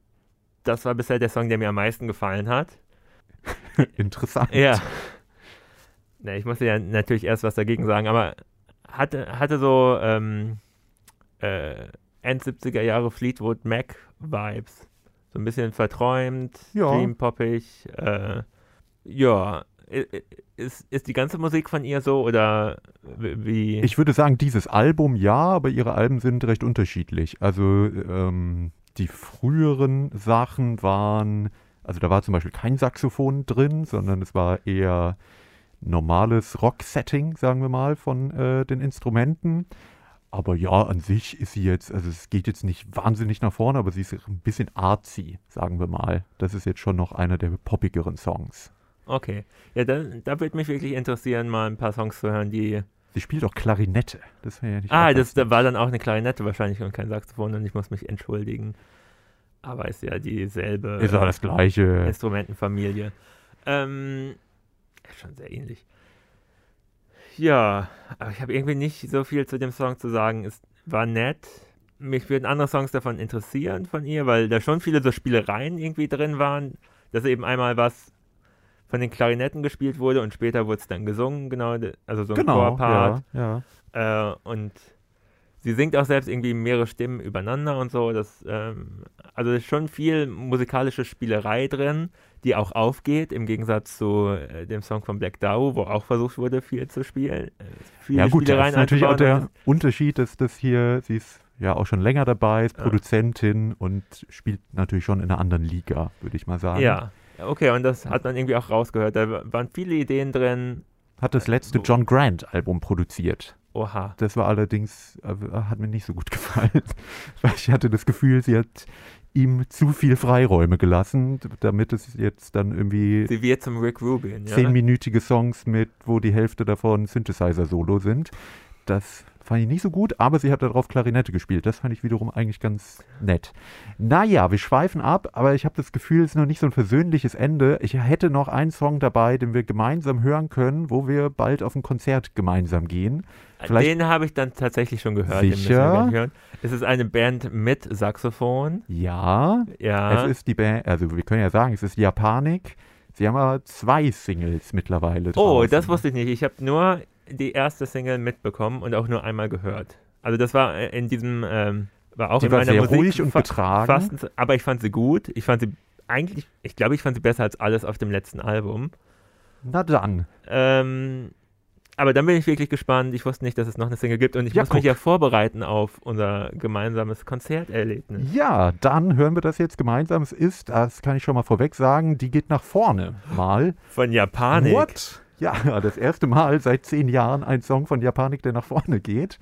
das war bisher der Song, der mir am meisten gefallen hat.
Interessant.
Ja. Ne, ich musste ja natürlich erst was dagegen sagen, aber hatte, hatte so ähm, äh, End 70er Jahre Fleetwood Mac Vibes. So ein bisschen verträumt,
Ja.
dreampoppig. Äh, ja, ist, ist die ganze Musik von ihr so oder wie?
Ich würde sagen, dieses Album ja, aber ihre Alben sind recht unterschiedlich. Also ähm, die früheren Sachen waren, also da war zum Beispiel kein Saxophon drin, sondern es war eher normales Rock-Setting, sagen wir mal, von äh, den Instrumenten. Aber ja, an sich ist sie jetzt, also es geht jetzt nicht wahnsinnig nach vorne, aber sie ist ein bisschen artsy, sagen wir mal. Das ist jetzt schon noch einer der poppigeren Songs.
Okay. Ja, da, da würde mich wirklich interessieren, mal ein paar Songs zu hören, die.
Sie spielt auch Klarinette. Das wäre ja nicht
Ah, das
ganz
da
nett.
war dann auch eine Klarinette wahrscheinlich und kein Saxophon und ich muss mich entschuldigen. Aber ist ja dieselbe
ist auch das Gleiche.
Instrumentenfamilie. Ähm, ist schon sehr ähnlich. Ja, aber ich habe irgendwie nicht so viel zu dem Song zu sagen. Es war nett. Mich würden andere Songs davon interessieren von ihr, weil da schon viele so Spielereien irgendwie drin waren, dass eben einmal was von den Klarinetten gespielt wurde und später wurde es dann gesungen, genau, also so ein
Genau,
Chorpart.
ja, ja.
Äh, und sie singt auch selbst irgendwie mehrere Stimmen übereinander und so. Das, ähm, also ist schon viel musikalische Spielerei drin, die auch aufgeht, im Gegensatz zu äh, dem Song von Black Dow, wo auch versucht wurde, viel zu spielen. Äh, viele
Ja gut, da
Spielereien
ist natürlich auch der Unterschied, dass das hier, sie ist ja auch schon länger dabei, ist. Produzentin und spielt natürlich schon in einer anderen Liga, würde ich mal sagen.
Ja, okay, und das hat man irgendwie auch rausgehört. Da waren viele Ideen drin.
Hat das letzte John Grant Album produziert.
Oha.
Das war allerdings, äh, hat mir nicht so gut gefallen, weil ich hatte das Gefühl, sie hat ihm zu viel Freiräume gelassen, damit es jetzt dann irgendwie
Sie wird zum Rick Rubin, ja?
zehnminütige Songs mit, wo die Hälfte davon Synthesizer-Solo sind. Das fand ich nicht so gut, aber sie hat darauf Klarinette gespielt. Das fand ich wiederum eigentlich ganz nett. Naja, wir schweifen ab, aber ich habe das Gefühl, es ist noch nicht so ein versöhnliches Ende. Ich hätte noch einen Song dabei, den wir gemeinsam hören können, wo wir bald auf ein Konzert gemeinsam gehen. Vielleicht-
Den habe ich dann tatsächlich schon gehört.
Sicher?
Es ist eine Band mit Saxophon.
Ja,
Ja.
es ist die Band, also wir können ja sagen, es ist Japanik. Sie haben aber zwei Singles mittlerweile
Oh,
draußen.
das wusste ich nicht. Ich habe nur die erste Single mitbekommen und auch nur einmal gehört. Also das war in diesem, ähm, war auch
Die
in
war
meiner
sehr
Musik
ruhig und getragen.
fast, aber ich fand sie gut. Ich fand sie eigentlich, ich glaube, ich fand sie besser als alles auf dem letzten Album.
Na dann.
Ähm, aber dann bin ich wirklich gespannt. Ich wusste nicht, dass es noch eine Single gibt und ich
Ja,
muss mich
guck.
ja vorbereiten auf unser gemeinsames Konzerterlebnis.
Ja, dann hören wir das jetzt gemeinsam. Es ist, das kann ich schon mal vorweg sagen, die geht nach vorne. Mal.
Von Japanik.
What? Ja, das erste Mal seit zehn Jahren ein Song von Japanik, der nach vorne geht.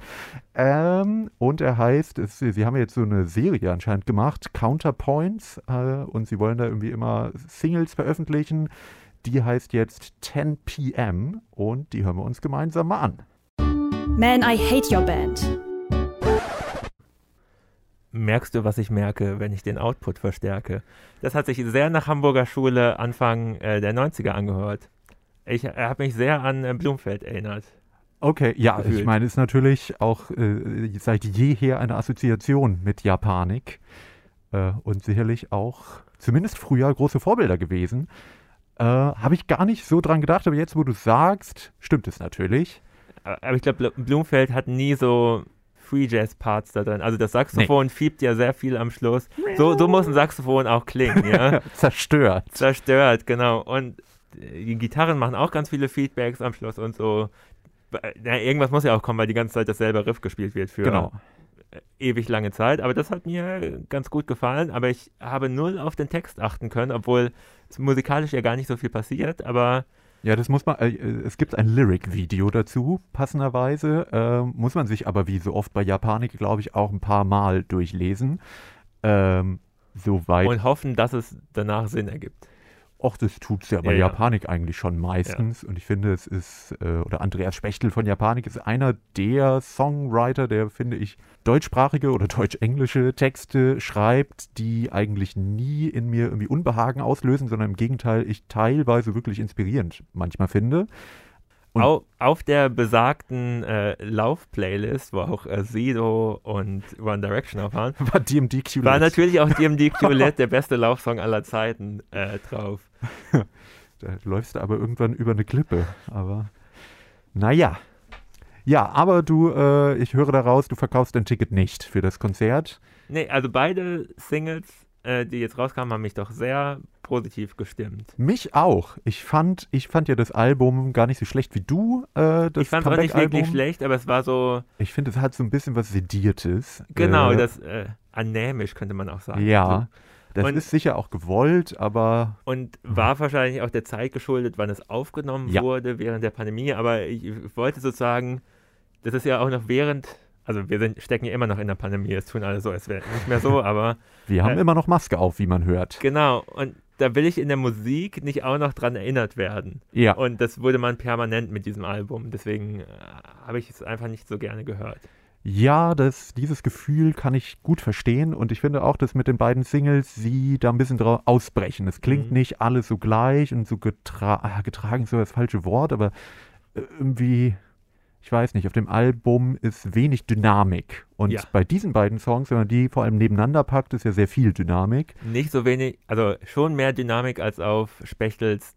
Ähm, und er heißt, es, sie haben jetzt so eine Serie anscheinend gemacht, Counterpoints, äh, und sie wollen da irgendwie immer Singles veröffentlichen. Die heißt jetzt 10 PM und die hören wir uns gemeinsam mal an.
Man, I hate your band.
Merkst du, was ich merke, wenn ich den Output verstärke? Das hat sich sehr nach Hamburger Schule Anfang äh, der 90er angehört. Ich habe mich sehr an äh, Blumfeld erinnert.
Okay, ja,
Gefühlt.
ich meine, es ist natürlich auch äh, seit jeher eine Assoziation mit Japanik äh, und sicherlich auch zumindest früher große Vorbilder gewesen. Äh, Habe ich gar nicht so dran gedacht, aber jetzt, wo du sagst, stimmt es natürlich.
Aber aber ich glaube, Blumfeld hat nie so Free Jazz Parts da drin. Also das Saxophon fiebt ja sehr viel am Schluss. So, so muss ein Saxophon auch klingen, ja.
Zerstört.
Zerstört, genau. Und die Gitarren machen auch ganz viele Feedbacks am Schluss und so. Äh, Na, irgendwas muss ja auch kommen, weil die ganze Zeit dasselbe Riff gespielt wird für
Genau.
ewig lange Zeit. Aber das hat mir ganz gut gefallen. Aber ich habe null auf den Text achten können, obwohl musikalisch ja gar nicht so viel passiert. Aber
Ja, das muss man, äh, äh, es gibt ein Lyric-Video dazu, passenderweise. Ähm, muss man sich aber wie so oft bei Japanik, glaube ich, auch ein paar Mal durchlesen. Ähm, soweit
und hoffen, dass es danach Sinn ergibt.
Och, das tut's ja bei
Ja, ja.
Japanik eigentlich schon meistens. Und ich finde, es ist, äh, oder Andreas Spechtel von Japanik ist einer der Songwriter, der, finde ich, deutschsprachige oder deutsch-englische Texte schreibt, die eigentlich nie in mir irgendwie Unbehagen auslösen, sondern im Gegenteil, ich teilweise wirklich inspirierend manchmal finde. Und-
Au, auf der besagten äh, Lauf-Playlist, wo auch äh, Sido und One Direction auch waren,
War DMD Q
war natürlich auch DMD QLED der beste Laufsong aller Zeiten äh, drauf.
Da läufst du aber irgendwann über eine Klippe. Aber naja. Ja, aber du, äh, ich höre daraus, du verkaufst dein Ticket nicht für das Konzert.
Nee, also beide Singles, äh, die jetzt rauskamen, haben mich doch sehr positiv gestimmt.
Mich auch. Ich fand, ich fand ja das Album gar nicht so schlecht wie du. Äh,
ich fand es auch nicht wirklich schlecht, aber es war so,
Ich finde, es hat so ein bisschen was Sediertes.
genau,
äh,
das äh, anämisch könnte man auch sagen.
Ja, das
Und-
ist sicher auch gewollt, aber
Und war wahrscheinlich auch der Zeit geschuldet, wann es aufgenommen
Ja.
wurde während der Pandemie. Aber ich, ich wollte sozusagen, das ist ja auch noch während, also wir sind, stecken ja immer noch in der Pandemie, es tun alle so, es wäre nicht mehr so, aber
wir haben
Äh,
immer noch Maske auf, wie man hört.
genau. Und da will ich in der Musik nicht auch noch dran erinnert werden.
Ja.
Und das wurde man permanent mit diesem Album. Deswegen äh, habe ich es einfach nicht so gerne gehört.
Ja, das, dieses Gefühl kann ich gut verstehen und ich finde auch, dass mit den beiden Singles sie da ein bisschen drauf ausbrechen. Es klingt
Mhm.
nicht alles so gleich und so getra ah, getragen ist so das falsche Wort, aber äh, irgendwie, ich weiß nicht, auf dem Album ist wenig Dynamik. Und
Ja.
bei diesen beiden Songs, wenn man die vor allem nebeneinander packt, ist ja sehr viel Dynamik.
Nicht so wenig, also schon mehr Dynamik als auf Spechtels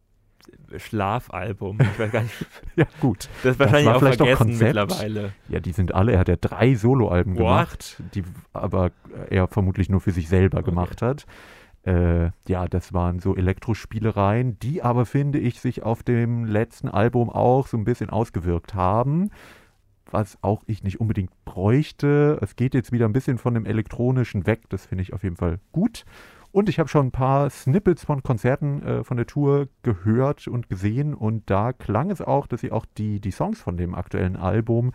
Schlafalbum. Ich weiß gar nicht,
Ja, gut.
das ist wahrscheinlich
war
auch
vielleicht auch
vergessen
Konzept.
mittlerweile.
Ja, die sind alle, er hat ja drei Soloalben gemacht, die aber er vermutlich nur für sich selber
Okay.
gemacht hat. Äh, ja, das waren so Elektrospielereien, die aber, finde ich, sich auf dem letzten Album auch so ein bisschen ausgewirkt haben. Was auch ich nicht unbedingt bräuchte. Es geht jetzt wieder ein bisschen von dem Elektronischen weg. Das finde ich auf jeden Fall gut. Und ich habe schon ein paar Snippets von Konzerten äh, von der Tour gehört und gesehen. Und da klang es auch, dass sie auch die, die Songs von dem aktuellen Album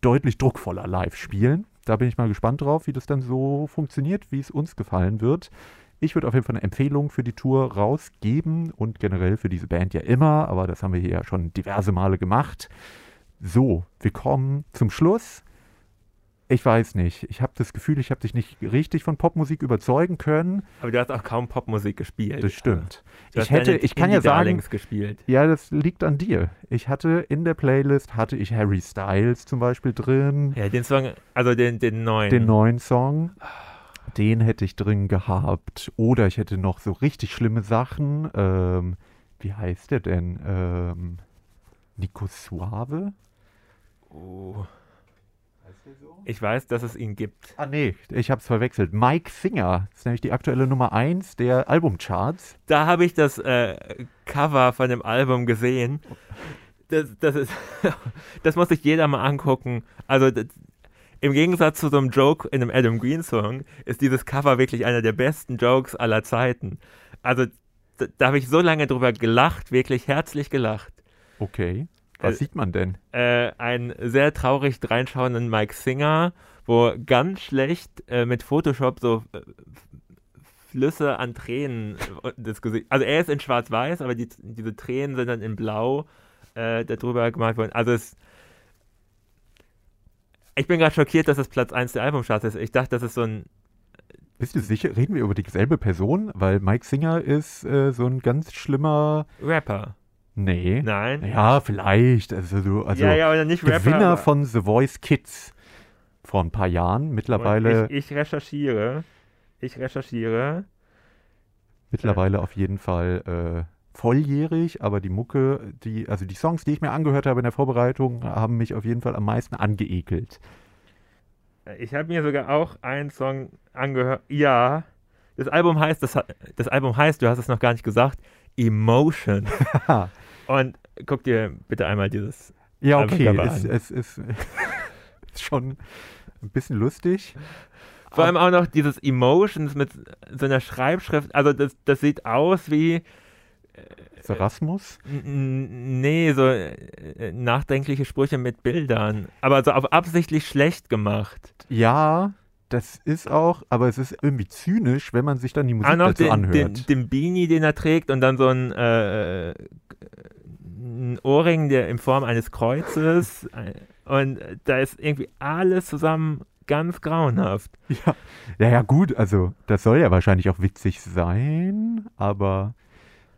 deutlich druckvoller live spielen. Da bin ich mal gespannt drauf, wie das dann so funktioniert, wie es uns gefallen wird. Ich würde auf jeden Fall eine Empfehlung für die Tour rausgeben und generell für diese Band ja immer, aber das haben wir hier ja schon diverse Male gemacht. So, wir kommen zum Schluss. Ich weiß nicht. Ich habe das Gefühl, ich habe dich nicht richtig von Popmusik überzeugen können.
Aber du hast auch kaum Popmusik gespielt.
Das stimmt.
Du
Ich hätte, ich kann ja sagen,
gespielt.
ja, das liegt an dir. Ich hatte in der Playlist hatte ich Harry Styles zum Beispiel drin.
Ja, den Song, also den, den neuen.
den neuen Song. Den hätte ich drin gehabt. Oder ich hätte noch so richtig schlimme Sachen. Ähm, wie heißt der denn? Ähm, Nico Suave?
Oh. Ich weiß, dass es ihn gibt.
Ah, nee, ich habe es verwechselt. Mike Singer. Das ist nämlich die aktuelle Nummer 1 der Albumcharts.
Da habe ich das äh, Cover von dem Album gesehen. Das, das ist, das muss sich jeder mal angucken. Also das, im Gegensatz zu so einem Joke in einem Adam Green Song ist dieses Cover wirklich einer der besten Jokes aller Zeiten. Also da, da habe ich so lange drüber gelacht, wirklich herzlich gelacht.
Okay. Was
Äh,
sieht man denn?
Äh, einen sehr traurig dreinschauenden Mike Singer, wo ganz schlecht äh, mit Photoshop so äh, Flüsse an Tränen äh, das Gesicht. Also er ist in Schwarz-Weiß, aber die, diese Tränen sind dann in Blau äh, darüber gemalt worden. Also es. Ich bin gerade schockiert, dass es Platz 1 der Albumcharts ist. Ich dachte, das ist so ein.
Bist du sicher? Reden wir über dieselbe Person? Weil Mike Singer ist äh, so ein ganz schlimmer.
Rapper.
Nee.
Nein.
Ja, vielleicht. Also, so, also
ja, ja, nicht Rapper.
Gewinner von The Voice Kids vor ein paar Jahren. Mittlerweile,
Ich, ich recherchiere. Ich recherchiere.
mittlerweile auf jeden Fall äh, volljährig, aber die Mucke, die, also die Songs, die ich mir angehört habe in der Vorbereitung, haben mich auf jeden Fall am meisten angeekelt.
Ich habe mir sogar auch einen Song angehört. Ja, das Album heißt, das, das Album heißt, du hast es noch gar nicht gesagt, Emotion. Und guck dir bitte einmal dieses.
ja, okay, es, es, es ist schon ein bisschen lustig.
Vor allem auch noch dieses Emotions mit so einer Schreibschrift. Also das, das sieht aus wie,
Sarasmus?
n- n- nee, so äh, nachdenkliche Sprüche mit Bildern. Aber so auf absichtlich schlecht gemacht.
Ja, Das ist auch, aber es ist irgendwie zynisch, wenn man sich dann die Musik
Ah, noch
dazu
den,
anhört.
den, den Beanie, den er trägt und dann so ein, äh, ein Ohrring, der in Form eines Kreuzes. Und da ist irgendwie alles zusammen ganz grauenhaft.
Ja. ja, ja, gut, also das soll ja wahrscheinlich auch witzig sein, aber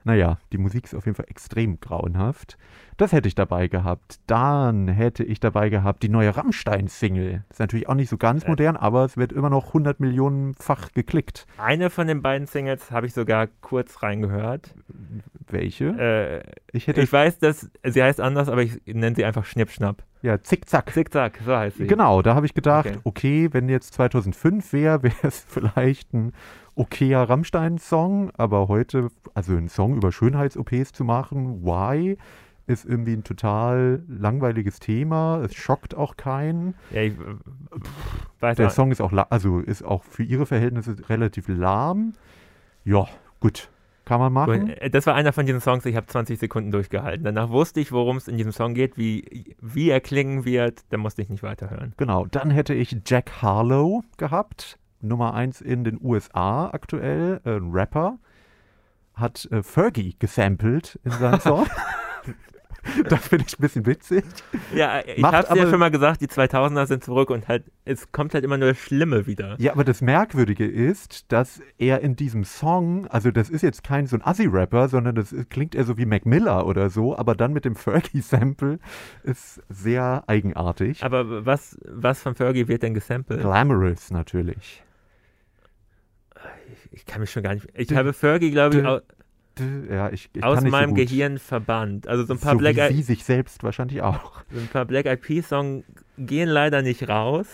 naja, die Musik ist auf jeden Fall extrem grauenhaft. Das hätte ich dabei gehabt. Dann hätte ich dabei gehabt die neue Rammstein-Single. Ist natürlich auch nicht so ganz
Äh.
modern, aber es wird immer noch 100 Millionenfach geklickt.
Eine von den beiden Singles habe ich sogar kurz reingehört.
Welche?
Äh,
ich hätte,
ich weiß, dass sie heißt anders, aber ich nenne sie einfach Schnippschnapp.
ja, Zickzack.
Zickzack, so heißt sie.
Genau, da habe ich gedacht,
Okay.
okay, wenn jetzt 2005 wäre, wäre es vielleicht ein okayer Rammstein-Song, aber heute, also einen Song über Schönheits-OPs zu machen, why? Ist irgendwie ein total langweiliges Thema. Es schockt auch keinen.
Ja, ich äh, weiß
Der Song ist auch, also ist auch für ihre Verhältnisse relativ lahm. Ja, gut. Kann man machen.
Äh, Das war einer von diesen Songs, ich habe 20 Sekunden durchgehalten. Danach wusste ich, worum es in diesem Song geht, wie, wie er klingen wird. Da musste ich nicht weiterhören.
Genau, dann hätte ich Jack Harlow gehabt, Nummer 1 in den USA aktuell, äh, ein Rapper, hat äh, Fergie gesampelt in seinem Song. das finde ich ein bisschen witzig.
Ja, ich habe es ja schon mal gesagt, die 2000er sind zurück und halt, es kommt halt immer nur das Schlimme wieder.
Ja, aber das Merkwürdige ist, dass er in diesem Song, also das ist jetzt kein so ein Assi-Rapper, sondern das klingt eher so wie Mac Miller oder so, aber dann mit dem Fergie-Sample ist sehr eigenartig.
Aber was, was von Fergie wird denn gesampelt?
Glamorous natürlich.
Ich kann mich schon gar nicht. Ich habe Fergie, glaube ich,
Ja, ich, ich
aus meinem
so.
Gehirn verbannt. Also so ein paar
so
Black
wie
Eyed
sie sich selbst wahrscheinlich auch.
so ein paar Black Eyed Peas Songs gehen leider nicht raus.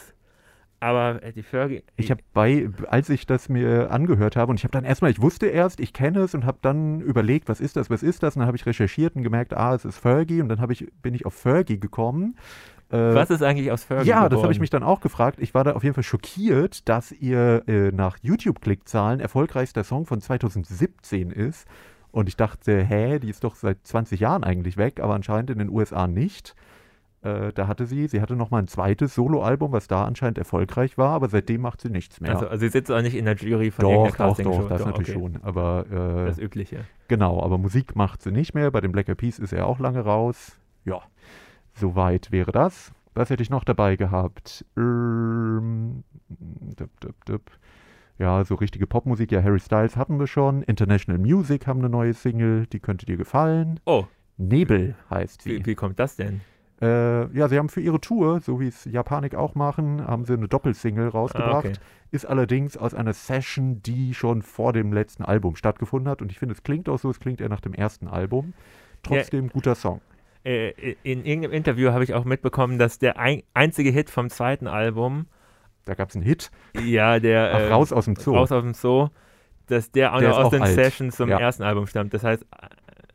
Aber äh, die Fergie.
Ich habe bei, als ich das mir angehört habe und ich habe dann erstmal, ich wusste erst, ich kenne es und habe dann überlegt, was ist das, was ist das? Und dann habe ich recherchiert und gemerkt, ah, es ist Fergie und dann habe ich, bin ich auf Fergie gekommen. Äh,
was ist eigentlich aus Fergie?
ja, das habe ich
geworden?
mich dann auch gefragt. Ich war da auf jeden Fall schockiert, dass ihr äh, nach YouTube-Klickzahlen erfolgreichster Song von 2017 ist. Und ich dachte, hä, die ist doch seit 20 Jahren eigentlich weg, aber anscheinend in den USA nicht. Äh, da hatte sie, sie hatte noch mal ein zweites Soloalbum, was da anscheinend erfolgreich war, aber seitdem macht sie nichts mehr.
Also, also sie sitzt auch nicht in der Jury von
doch,
irgendeiner
doch, doch, das natürlich
okay.
schon. Aber äh,
Das Übliche.
genau, aber Musik macht sie nicht mehr. Bei den Black Eyed Peas ist er auch lange raus. Ja, soweit wäre das. Was hätte ich noch dabei gehabt? Ähm, dup, dup, dup. Ja, so richtige Popmusik. Ja, Harry Styles hatten wir schon. International Music haben eine neue Single, die könnte dir gefallen.
Oh,
Nebel heißt sie.
wie, wie kommt das denn?
Äh, ja, sie haben für ihre Tour, so wie es Japanik auch machen, haben sie eine Doppelsingle rausgebracht.
Ah, okay.
Ist allerdings aus einer Session, die schon vor dem letzten Album stattgefunden hat. Und ich finde, es klingt auch so, es klingt eher nach dem ersten Album. Trotzdem guter Song.
Äh, in irgendeinem Interview habe ich auch mitbekommen, dass der ein, einzige Hit vom zweiten Album,
Da gab es einen Hit.
ja, der
Ach,
äh,
raus aus dem Zoo.
raus aus dem Zoo, dass der auch
Der
noch aus den
alt.
Sessions zum
Ja.
ersten Album stammt. Das heißt,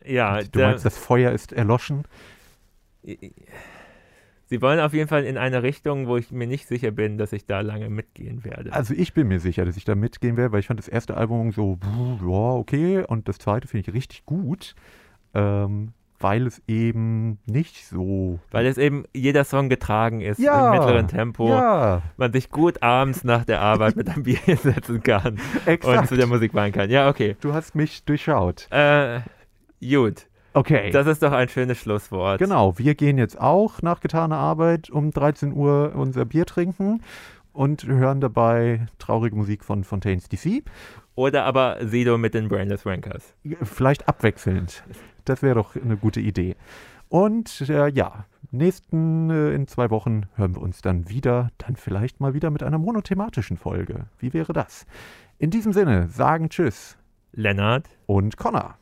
äh, ja,
Und du
der,
meinst, das Feuer ist erloschen?
sie wollen auf jeden Fall in eine Richtung, wo ich mir nicht sicher bin, dass ich da lange mitgehen werde.
Also ich bin mir sicher, dass ich da mitgehen werde, weil ich fand das erste Album so, ja, okay. Und das zweite finde ich richtig gut. Ähm, weil es eben nicht so.
Weil es eben jeder Song getragen ist
Ja,
im mittleren Tempo.
Ja,
Man sich gut abends nach der Arbeit mit einem Bier hinsetzen kann und
exakt.
zu der Musik weinen kann. Ja, okay.
du hast mich durchschaut.
Äh, gut.
Okay.
Das ist doch ein schönes Schlusswort.
Genau, wir gehen jetzt auch nach getaner Arbeit um 13 Uhr unser Bier trinken und hören dabei traurige Musik von Fontaines DC.
Oder aber Sido mit den Brainless Rankers.
Vielleicht abwechselnd. Das wäre doch eine gute Idee. Und äh, ja, nächsten äh, in zwei Wochen hören wir uns dann wieder, dann vielleicht mal wieder mit einer monothematischen Folge. Wie wäre das? In diesem Sinne sagen Tschüss
Lennart.
und Connor.